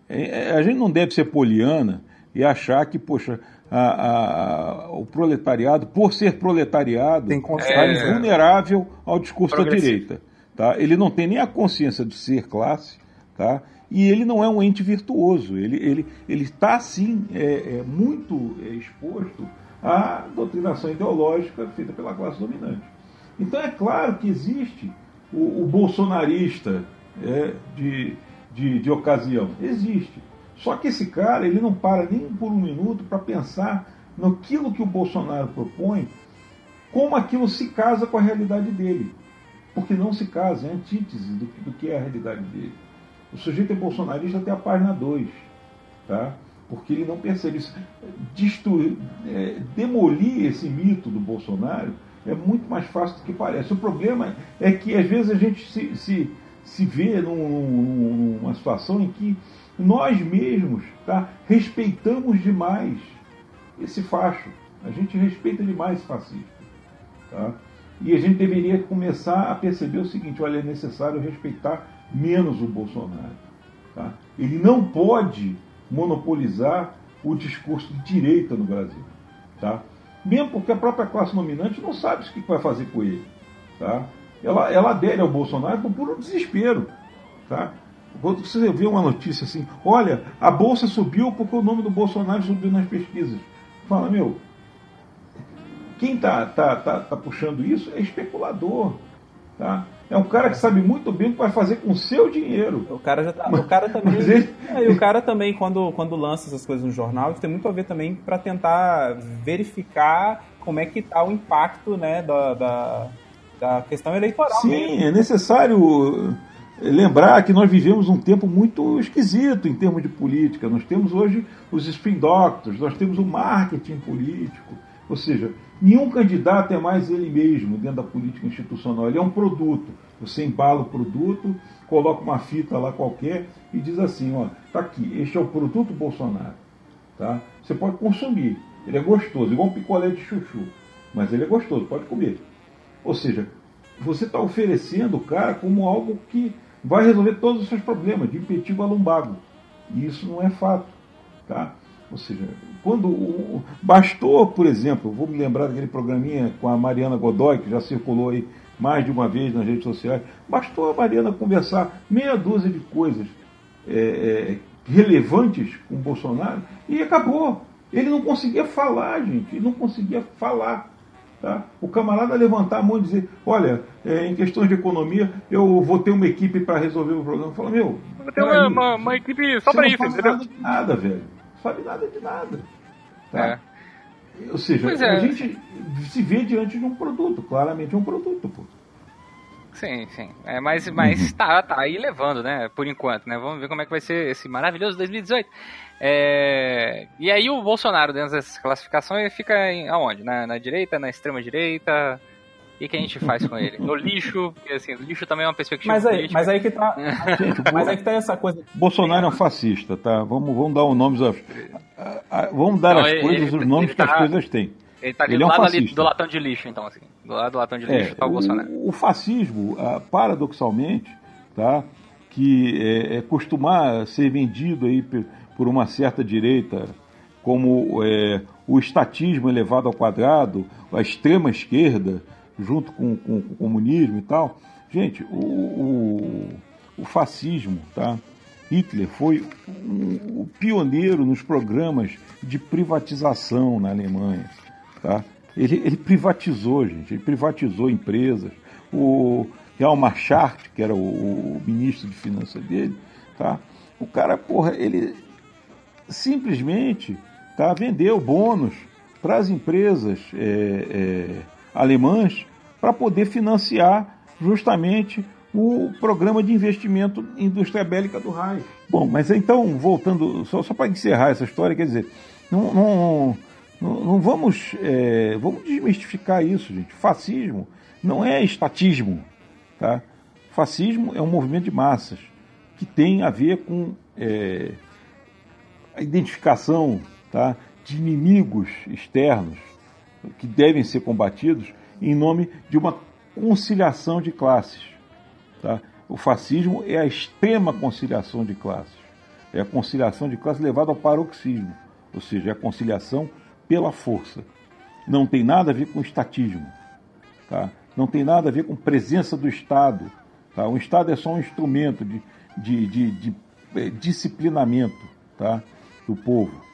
é, é, a gente não deve ser poliana e achar que, poxa, a, a, o proletariado, por ser proletariado, está é vulnerável ao discurso da direita. Tá? Ele não tem nem a consciência de ser classe, tá? e ele não é um ente virtuoso. Ele está, ele, ele tá, sim, é, é muito é, exposto à doutrinação ideológica feita pela classe dominante. Então é claro que existe o, o bolsonarista é, de de, de ocasião. Existe. Só que esse cara, ele não para nem por um minuto para pensar naquilo que o Bolsonaro propõe, como aquilo se casa com a realidade dele. Porque não se casa, é antítese do, do que é a realidade dele. O sujeito é bolsonarista até a página 2. Tá? Porque ele não percebe isso. Destruir, é, demolir esse mito do Bolsonaro é muito mais fácil do que parece. O problema é que às vezes a gente se, se se vê num, numa situação em que nós mesmos tá, respeitamos demais esse facho. A gente respeita demais esse fascista. Tá? E a gente deveria começar a perceber o seguinte: olha, é necessário respeitar menos o Bolsonaro. Tá? Ele não pode monopolizar o discurso de direita no Brasil. Tá? Mesmo porque a própria classe dominante não sabe o que vai fazer com ele. Tá? ela, ela adere ao Bolsonaro por puro desespero. Tá? Quando você vê uma notícia assim, olha, a bolsa subiu porque o nome do Bolsonaro subiu nas pesquisas. Fala, meu, quem está tá, tá, tá puxando isso é especulador. Tá? É um cara que sabe muito bem o que vai fazer com o seu dinheiro. O cara já tá, o cara também, ele... é, e o cara também quando, quando lança essas coisas no jornal, tem muito a ver também para tentar verificar como é que tá o impacto, né, da, da da questão eleitoral. Sim, mesmo. é necessário lembrar que nós vivemos um tempo muito esquisito em termos de política. Nós temos hoje os spin doctors, nós temos o marketing político. Ou seja, nenhum candidato é mais ele mesmo dentro da política institucional. Ele é um produto. Você embala o produto, coloca uma fita lá qualquer e diz assim, ó, tá aqui, este é o produto Bolsonaro. Tá? Você pode consumir. Ele é gostoso, igual um picolé de chuchu. Mas ele é gostoso, pode comer. Ou seja, você está oferecendo o cara como algo que vai resolver todos os seus problemas, de impedir o alumbago. E isso não é fato. Tá? Ou seja, quando bastou, por exemplo, vou me lembrar daquele programinha com a Mariana Godoy, que já circulou aí mais de uma vez nas redes sociais, bastou a Mariana conversar meia dúzia de coisas é, é, relevantes com o Bolsonaro e acabou. Ele não conseguia falar, gente, ele não conseguia falar. Tá? O camarada levantar a mão e dizer, olha, é, em questões de economia, eu vou ter uma equipe para resolver o problema. Fala, meu. Vou ter uma, uma, uma, equipe só para isso, não entendeu? Nada de nada, velho. Sabe nada de nada. Tá? É. Ou seja, é. a gente se vê diante de um produto, claramente é um produto, pô. Sim, sim. É, mas mas uhum. tá, tá aí levando, né? Por enquanto, né? Vamos ver como é que vai ser esse maravilhoso 2018. É... E aí o Bolsonaro, dentro dessa classificação, ele fica em, aonde? Na, na direita, na extrema direita? O que, a gente faz com ele? No lixo, porque assim, o lixo também é uma perspectiva mas aí, política. Mas aí que tá. mas aí que tá essa coisa. Bolsonaro é um fascista, tá? Vamos, vamos dar os nomes. Vamos dar Não, as ele, coisas, ele, os nomes que tá, as coisas têm. Ele tá ali ele do é um lado ali, do latão de lixo, então, assim. Do lado do latão de lixo é, tá o Bolsonaro. O, o fascismo, ah, paradoxalmente, tá? Que é, é costumar ser vendido aí por uma certa direita como é, o estatismo elevado ao quadrado, a extrema esquerda, junto com, com, com o comunismo e tal. Gente, o, o, o fascismo, tá? Hitler foi um, o pioneiro nos programas de privatização na Alemanha. Tá? Ele, ele privatizou, gente, ele privatizou empresas. O Real Marchart, que era o, o, ministro de finanças dele, tá? o cara, porra, ele simplesmente tá, vendeu bônus para as empresas é, é, alemãs para poder financiar justamente o programa de investimento em indústria bélica do Reich. Bom, mas então, voltando, só, só para encerrar essa história, quer dizer, não, não, não, não vamos, é, vamos desmistificar isso, gente. Fascismo não é estatismo, tá? Fascismo é um movimento de massas que tem a ver com é, a identificação tá, de inimigos externos que devem ser combatidos em nome de uma conciliação de classes. Tá? O fascismo é a extrema conciliação de classes. É a conciliação de classes levada ao paroxismo, ou seja, é a conciliação pela força. Não tem nada a ver com estatismo. Tá? Não tem nada a ver com presença do Estado. Tá? O Estado é só um instrumento de, de, de, de é, disciplinamento tá? do povo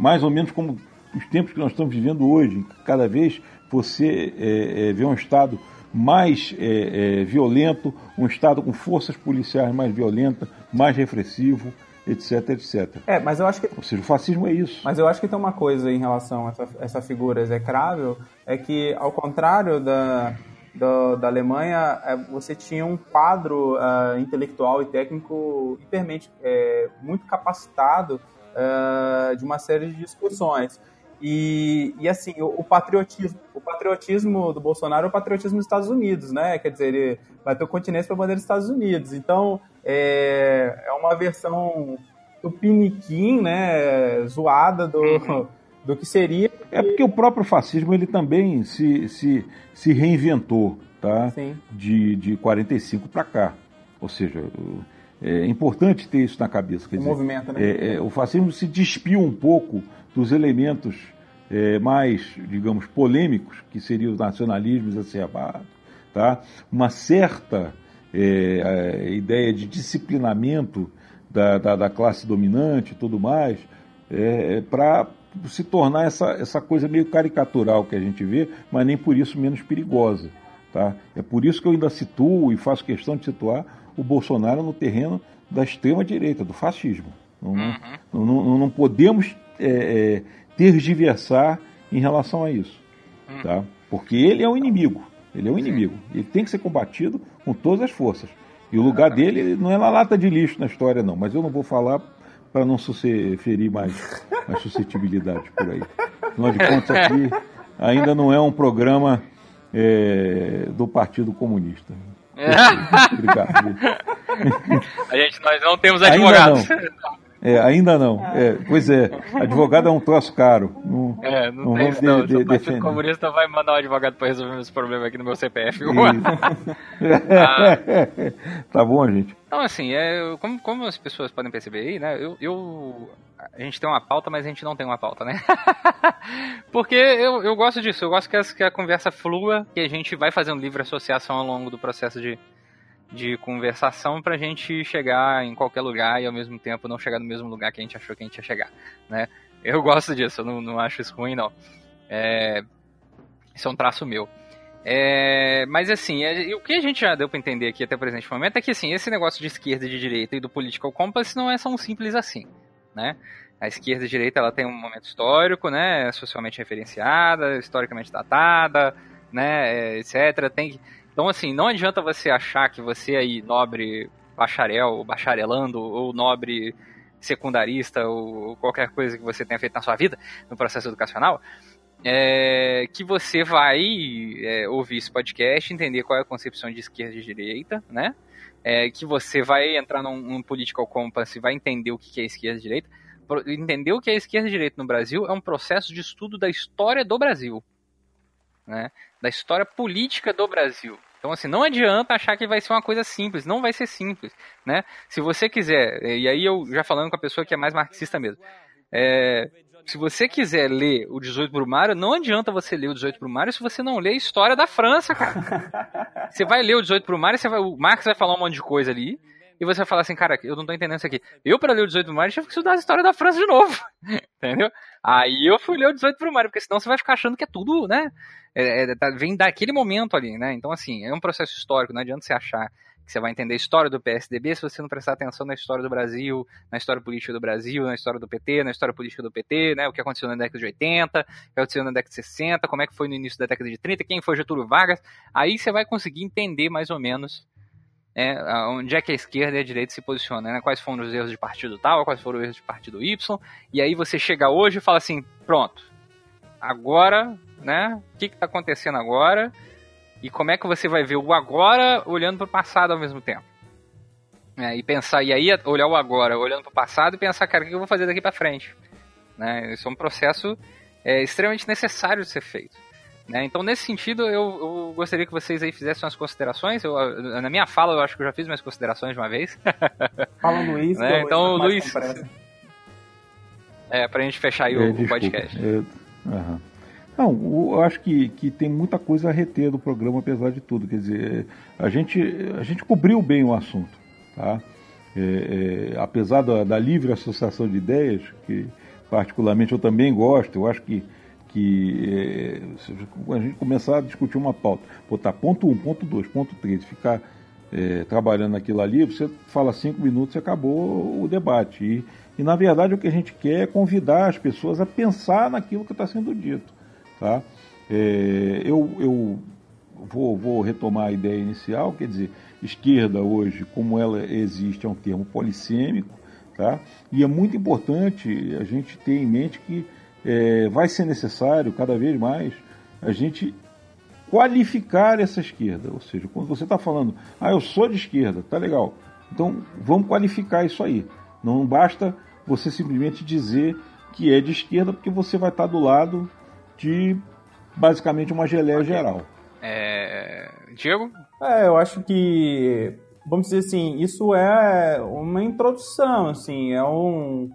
mais ou menos como os tempos que nós estamos vivendo hoje. Cada vez você é, é, vê um Estado mais é, é, violento, um Estado com forças policiais mais violentas, mais repressivo, etc, etc. É, mas eu acho que... Ou seja, o fascismo é isso. Mas eu acho que tem uma coisa em relação a essa, essa figura execrável, é que, ao contrário da, da, da Alemanha, é, você tinha um quadro uh, intelectual e técnico hipermente, é, muito capacitado uh, de uma série de discussões. E, e assim, o, o, patriotismo, o patriotismo do Bolsonaro é o patriotismo dos Estados Unidos, né? Quer dizer, ele vai ter o continente para a bandeira dos Estados Unidos. Então, é, é uma versão do piniquim, né? Zoada do, uhum. do que seria. É porque o próprio fascismo ele também se, se, se reinventou, tá? Sim. De, de 45 para cá. Ou seja, é importante ter isso na cabeça. Quer o dizer, movimento, né? É, é, o fascismo se despiu um pouco dos elementos é, mais, digamos, polêmicos, que seriam os nacionalismos exacerbados, tá? uma certa é, ideia de disciplinamento da, da, da, classe dominante e tudo mais, é, é, para se tornar essa, essa coisa meio caricatural que a gente vê, mas nem por isso menos perigosa. Tá? É por isso que eu ainda situo e faço questão de situar o Bolsonaro no terreno da extrema-direita, do fascismo. Não, uhum. não, não, não, podemos é, é, tergiversar em relação a isso. Uhum. Tá? Porque ele é um inimigo. Ele é um inimigo. Ele tem que ser combatido com todas as forças. E o lugar dele não é na lata de lixo na história, não. Mas eu não vou falar para não ferir mais, mais suscetibilidade por aí. Afinal de contas, aqui ainda não é um programa é, do Partido Comunista. Obrigado. A gente, nós não temos advogados. É, ainda não. É, pois é, advogado é um troço caro. Não, é, não, não tem isso, não. De, de, o Partido Comunista vai mandar um advogado para resolver esse problema aqui no meu CPF. ah. Tá bom, gente. Então, assim, é, como, como as pessoas podem perceber aí, né? Eu, eu, a gente tem uma pauta, mas a gente não tem uma pauta, né? Porque eu, eu gosto disso, eu gosto que, as, que a conversa flua, que a gente vai fazendo livre associação ao longo do processo de, de conversação pra gente chegar em qualquer lugar e ao mesmo tempo não chegar no mesmo lugar que a gente achou que a gente ia chegar, né? Eu gosto disso, eu não, não acho isso ruim, não. É, isso é um traço meu. É, mas assim, é, o que a gente já deu para entender aqui até o presente momento é que assim, esse negócio de esquerda e de direita e do political compass não é tão simples assim, né? A esquerda e a direita ela tem um momento histórico, né, socialmente referenciada, historicamente datada, né, é, etc. Tem então, assim, não adianta você achar que você aí, nobre bacharel, bacharelando, ou nobre secundarista, ou qualquer coisa que você tenha feito na sua vida, no processo educacional, é, que você vai é, ouvir esse podcast, entender qual é a concepção de esquerda e direita, né? É, que você vai entrar num, num political compass e vai entender o que é esquerda e direita. Entender o que é esquerda e direita no Brasil é um processo de estudo da história do Brasil, né? Da história política do Brasil. Então, assim, não adianta achar que vai ser uma coisa simples, não vai ser simples, né? Se você quiser, e aí eu já falando com a pessoa que é mais marxista mesmo, é, se você quiser ler o 18 Brumário, não adianta você ler o 18 Brumário se você não ler a história da França, cara. você vai ler o 18 Brumário, você vai, o Marx vai falar um monte de coisa ali, e você vai falar assim, cara, eu não tô entendendo isso aqui. Eu, para ler o 18 Brumário, tive que estudar a história da França de novo. Entendeu? Aí eu fui ler o 18 Brumário, porque senão você vai ficar achando que é tudo, né? É, é, tá, vem daquele momento ali, né? Então, assim, é um processo histórico, não adianta você achar que você vai entender a história do PSDB se você não prestar atenção na história do Brasil, na história política do Brasil, na história do PT, na história política do PT, né, o que aconteceu na década de 80, o que aconteceu na década de 60, como é que foi no início da década de 30, quem foi Getúlio Vargas, aí você vai conseguir entender mais ou menos é, onde é que a esquerda e a direita se posicionam, né? quais foram os erros de partido tal, quais foram os erros de partido Y, e aí você chega hoje e fala assim, pronto, agora, né, o que está acontecendo agora, e como é que você vai ver o agora olhando para o passado ao mesmo tempo? É, e pensar, e aí olhar o agora olhando para o passado e pensar, cara, o que eu vou fazer daqui para frente? Né? Isso é um processo é, extremamente necessário de ser feito. Né? Então, nesse sentido, eu, eu, gostaria que vocês aí fizessem umas considerações. Eu, na minha fala, eu acho que eu já fiz minhas considerações de uma vez. Fala, Luiz. né? Então, Luiz. É, pra gente fechar aí o, o podcast. Eu, uhum. Não, eu acho que, que tem muita coisa a reter do programa, apesar de tudo. Quer dizer, a gente, a gente cobriu bem o assunto. Tá? É, é, apesar da, da, livre associação de ideias, que particularmente eu também gosto, eu acho que, que é, a gente começar a discutir uma pauta, botar ponto 1, um, ponto 2, ponto 3, ficar é, trabalhando aquilo ali, você fala cinco minutos e acabou o debate. E, e, na verdade, o que a gente quer é convidar as pessoas a pensar naquilo que está sendo dito. Tá? É, eu eu vou, vou retomar a ideia inicial, quer dizer, esquerda hoje, como ela existe, é um termo polissêmico, tá? e é muito importante a gente ter em mente que é, vai ser necessário cada vez mais a gente qualificar essa esquerda, ou seja, quando você está falando, ah, eu sou de esquerda, tá legal, então vamos qualificar isso aí. Não basta você simplesmente dizer que é de esquerda, porque você vai estar tá do lado de basicamente uma geleia okay. geral. É... Diego? É, eu acho que, vamos dizer assim, isso é uma introdução, assim, é um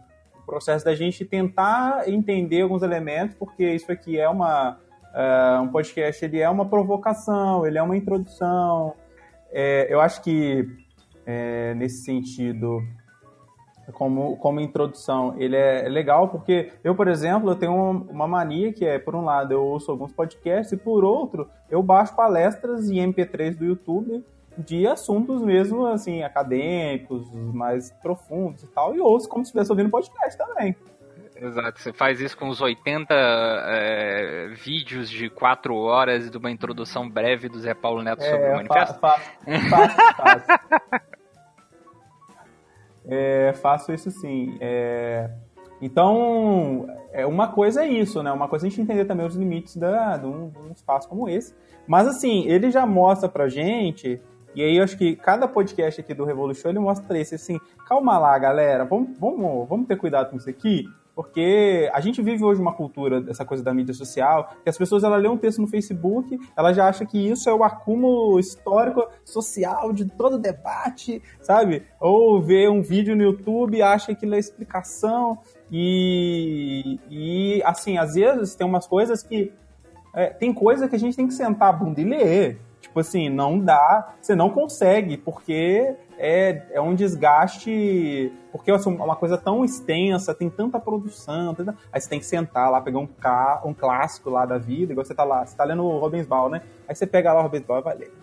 processo da gente tentar entender alguns elementos, porque isso aqui é uma uh, um podcast, ele é uma provocação, ele é uma introdução. É, eu acho que é, nesse sentido como, como introdução, ele é legal porque eu, por exemplo, eu tenho uma mania que é, por um lado, eu ouço alguns podcasts e por outro, eu baixo palestras em MP3 do YouTube de assuntos mesmo, assim, acadêmicos, mais profundos e tal, e ouço como se estivesse ouvindo podcast também. Exato, você faz isso com os 80 é, vídeos de 4 horas de uma introdução breve do Zé Paulo Neto é, sobre o manifesto? Faço, faço. é, faço isso sim. É, então, é, uma coisa é isso, né? Uma coisa é a gente entender também os limites da, de, um, de um espaço como esse. Mas, assim, ele já mostra pra gente, e aí eu acho que cada podcast aqui do Revolution, ele mostra isso, assim, calma lá, galera, vamos, vamos, vamos ter cuidado com isso aqui, porque a gente vive hoje uma cultura dessa coisa da mídia social, que as pessoas ela lê um texto no Facebook, ela já acha que isso é o acúmulo histórico social de todo debate, sabe? Ou vê um vídeo no YouTube acha que é explicação e, e assim, às vezes tem umas coisas que é, tem coisa que a gente tem que sentar a bunda e ler. Tipo assim, não dá, você não consegue, porque é, é um desgaste, porque assim, é uma coisa tão extensa, tem tanta produção, tanta... aí você tem que sentar lá, pegar um, ca... um clássico lá da vida, igual você tá lá, você tá lendo o Ball, né? Aí você pega lá o Ball e vai ler.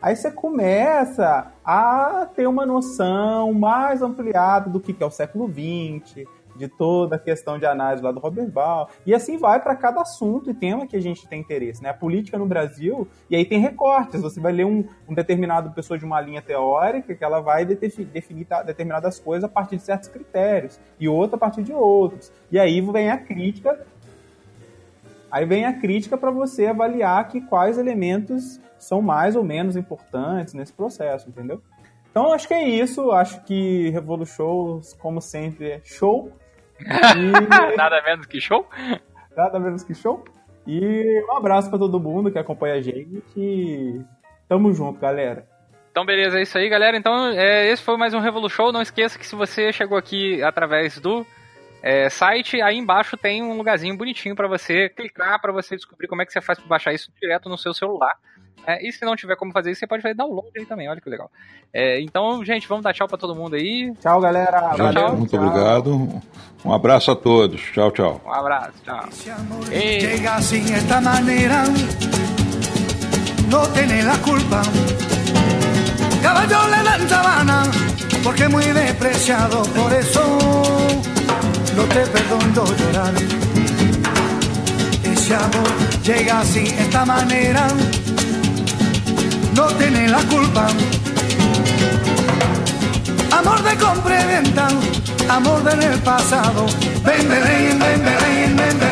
Aí você começa a ter uma noção mais ampliada do que é o século XX, de toda a questão de análise lá do Robert Ball. E assim vai para cada assunto e tema que a gente tem interesse. Né? A política no Brasil, e aí tem recortes. Você vai ler um, um determinado pessoa de uma linha teórica que ela vai definir determinadas coisas a partir de certos critérios, e outra a partir de outros. E aí vem a crítica Aí vem a crítica para você avaliar que quais elementos são mais ou menos importantes nesse processo, entendeu? Então acho que é isso. Acho que Revolution, como sempre, é show. E... Nada menos que show? Nada menos que show. E um abraço para todo mundo que acompanha a gente. Tamo junto, galera. Então, beleza, é isso aí, galera. Então, é, esse foi mais um Revolution. Não esqueça que se você chegou aqui através do é, site, aí embaixo tem um lugarzinho bonitinho para você clicar, para você descobrir como é que você faz para baixar isso direto no seu celular. É, e se não tiver como fazer isso, você pode fazer download aí também, olha que legal. É, então, gente, vamos dar tchau para todo mundo aí. Tchau, galera. Tchau, tchau. Muito tchau. obrigado. Um abraço a todos. Tchau, tchau. Um abraço, tchau. Chega assim esta maneira, não tem la culpa. Caballo le dan sabana, porque muy despreciado, por eso no te perdono llorar. Ese amor llega así, esta manera no tiene la culpa. Amor de compra y venta, amor del pasado. Ven, ven, ven, ven, ven, ven, ven,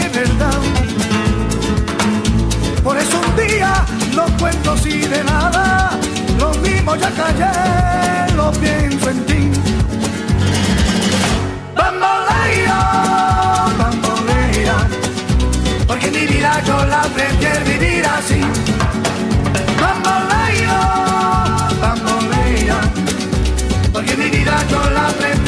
Por eso un día los cuento y de nada, los mismos ya callé, lo pienso en ti. Bambolea, bambolea, porque mi vida yo la prefiero vivir así. Bambolea, bambolea, porque mi vida yo la prefiero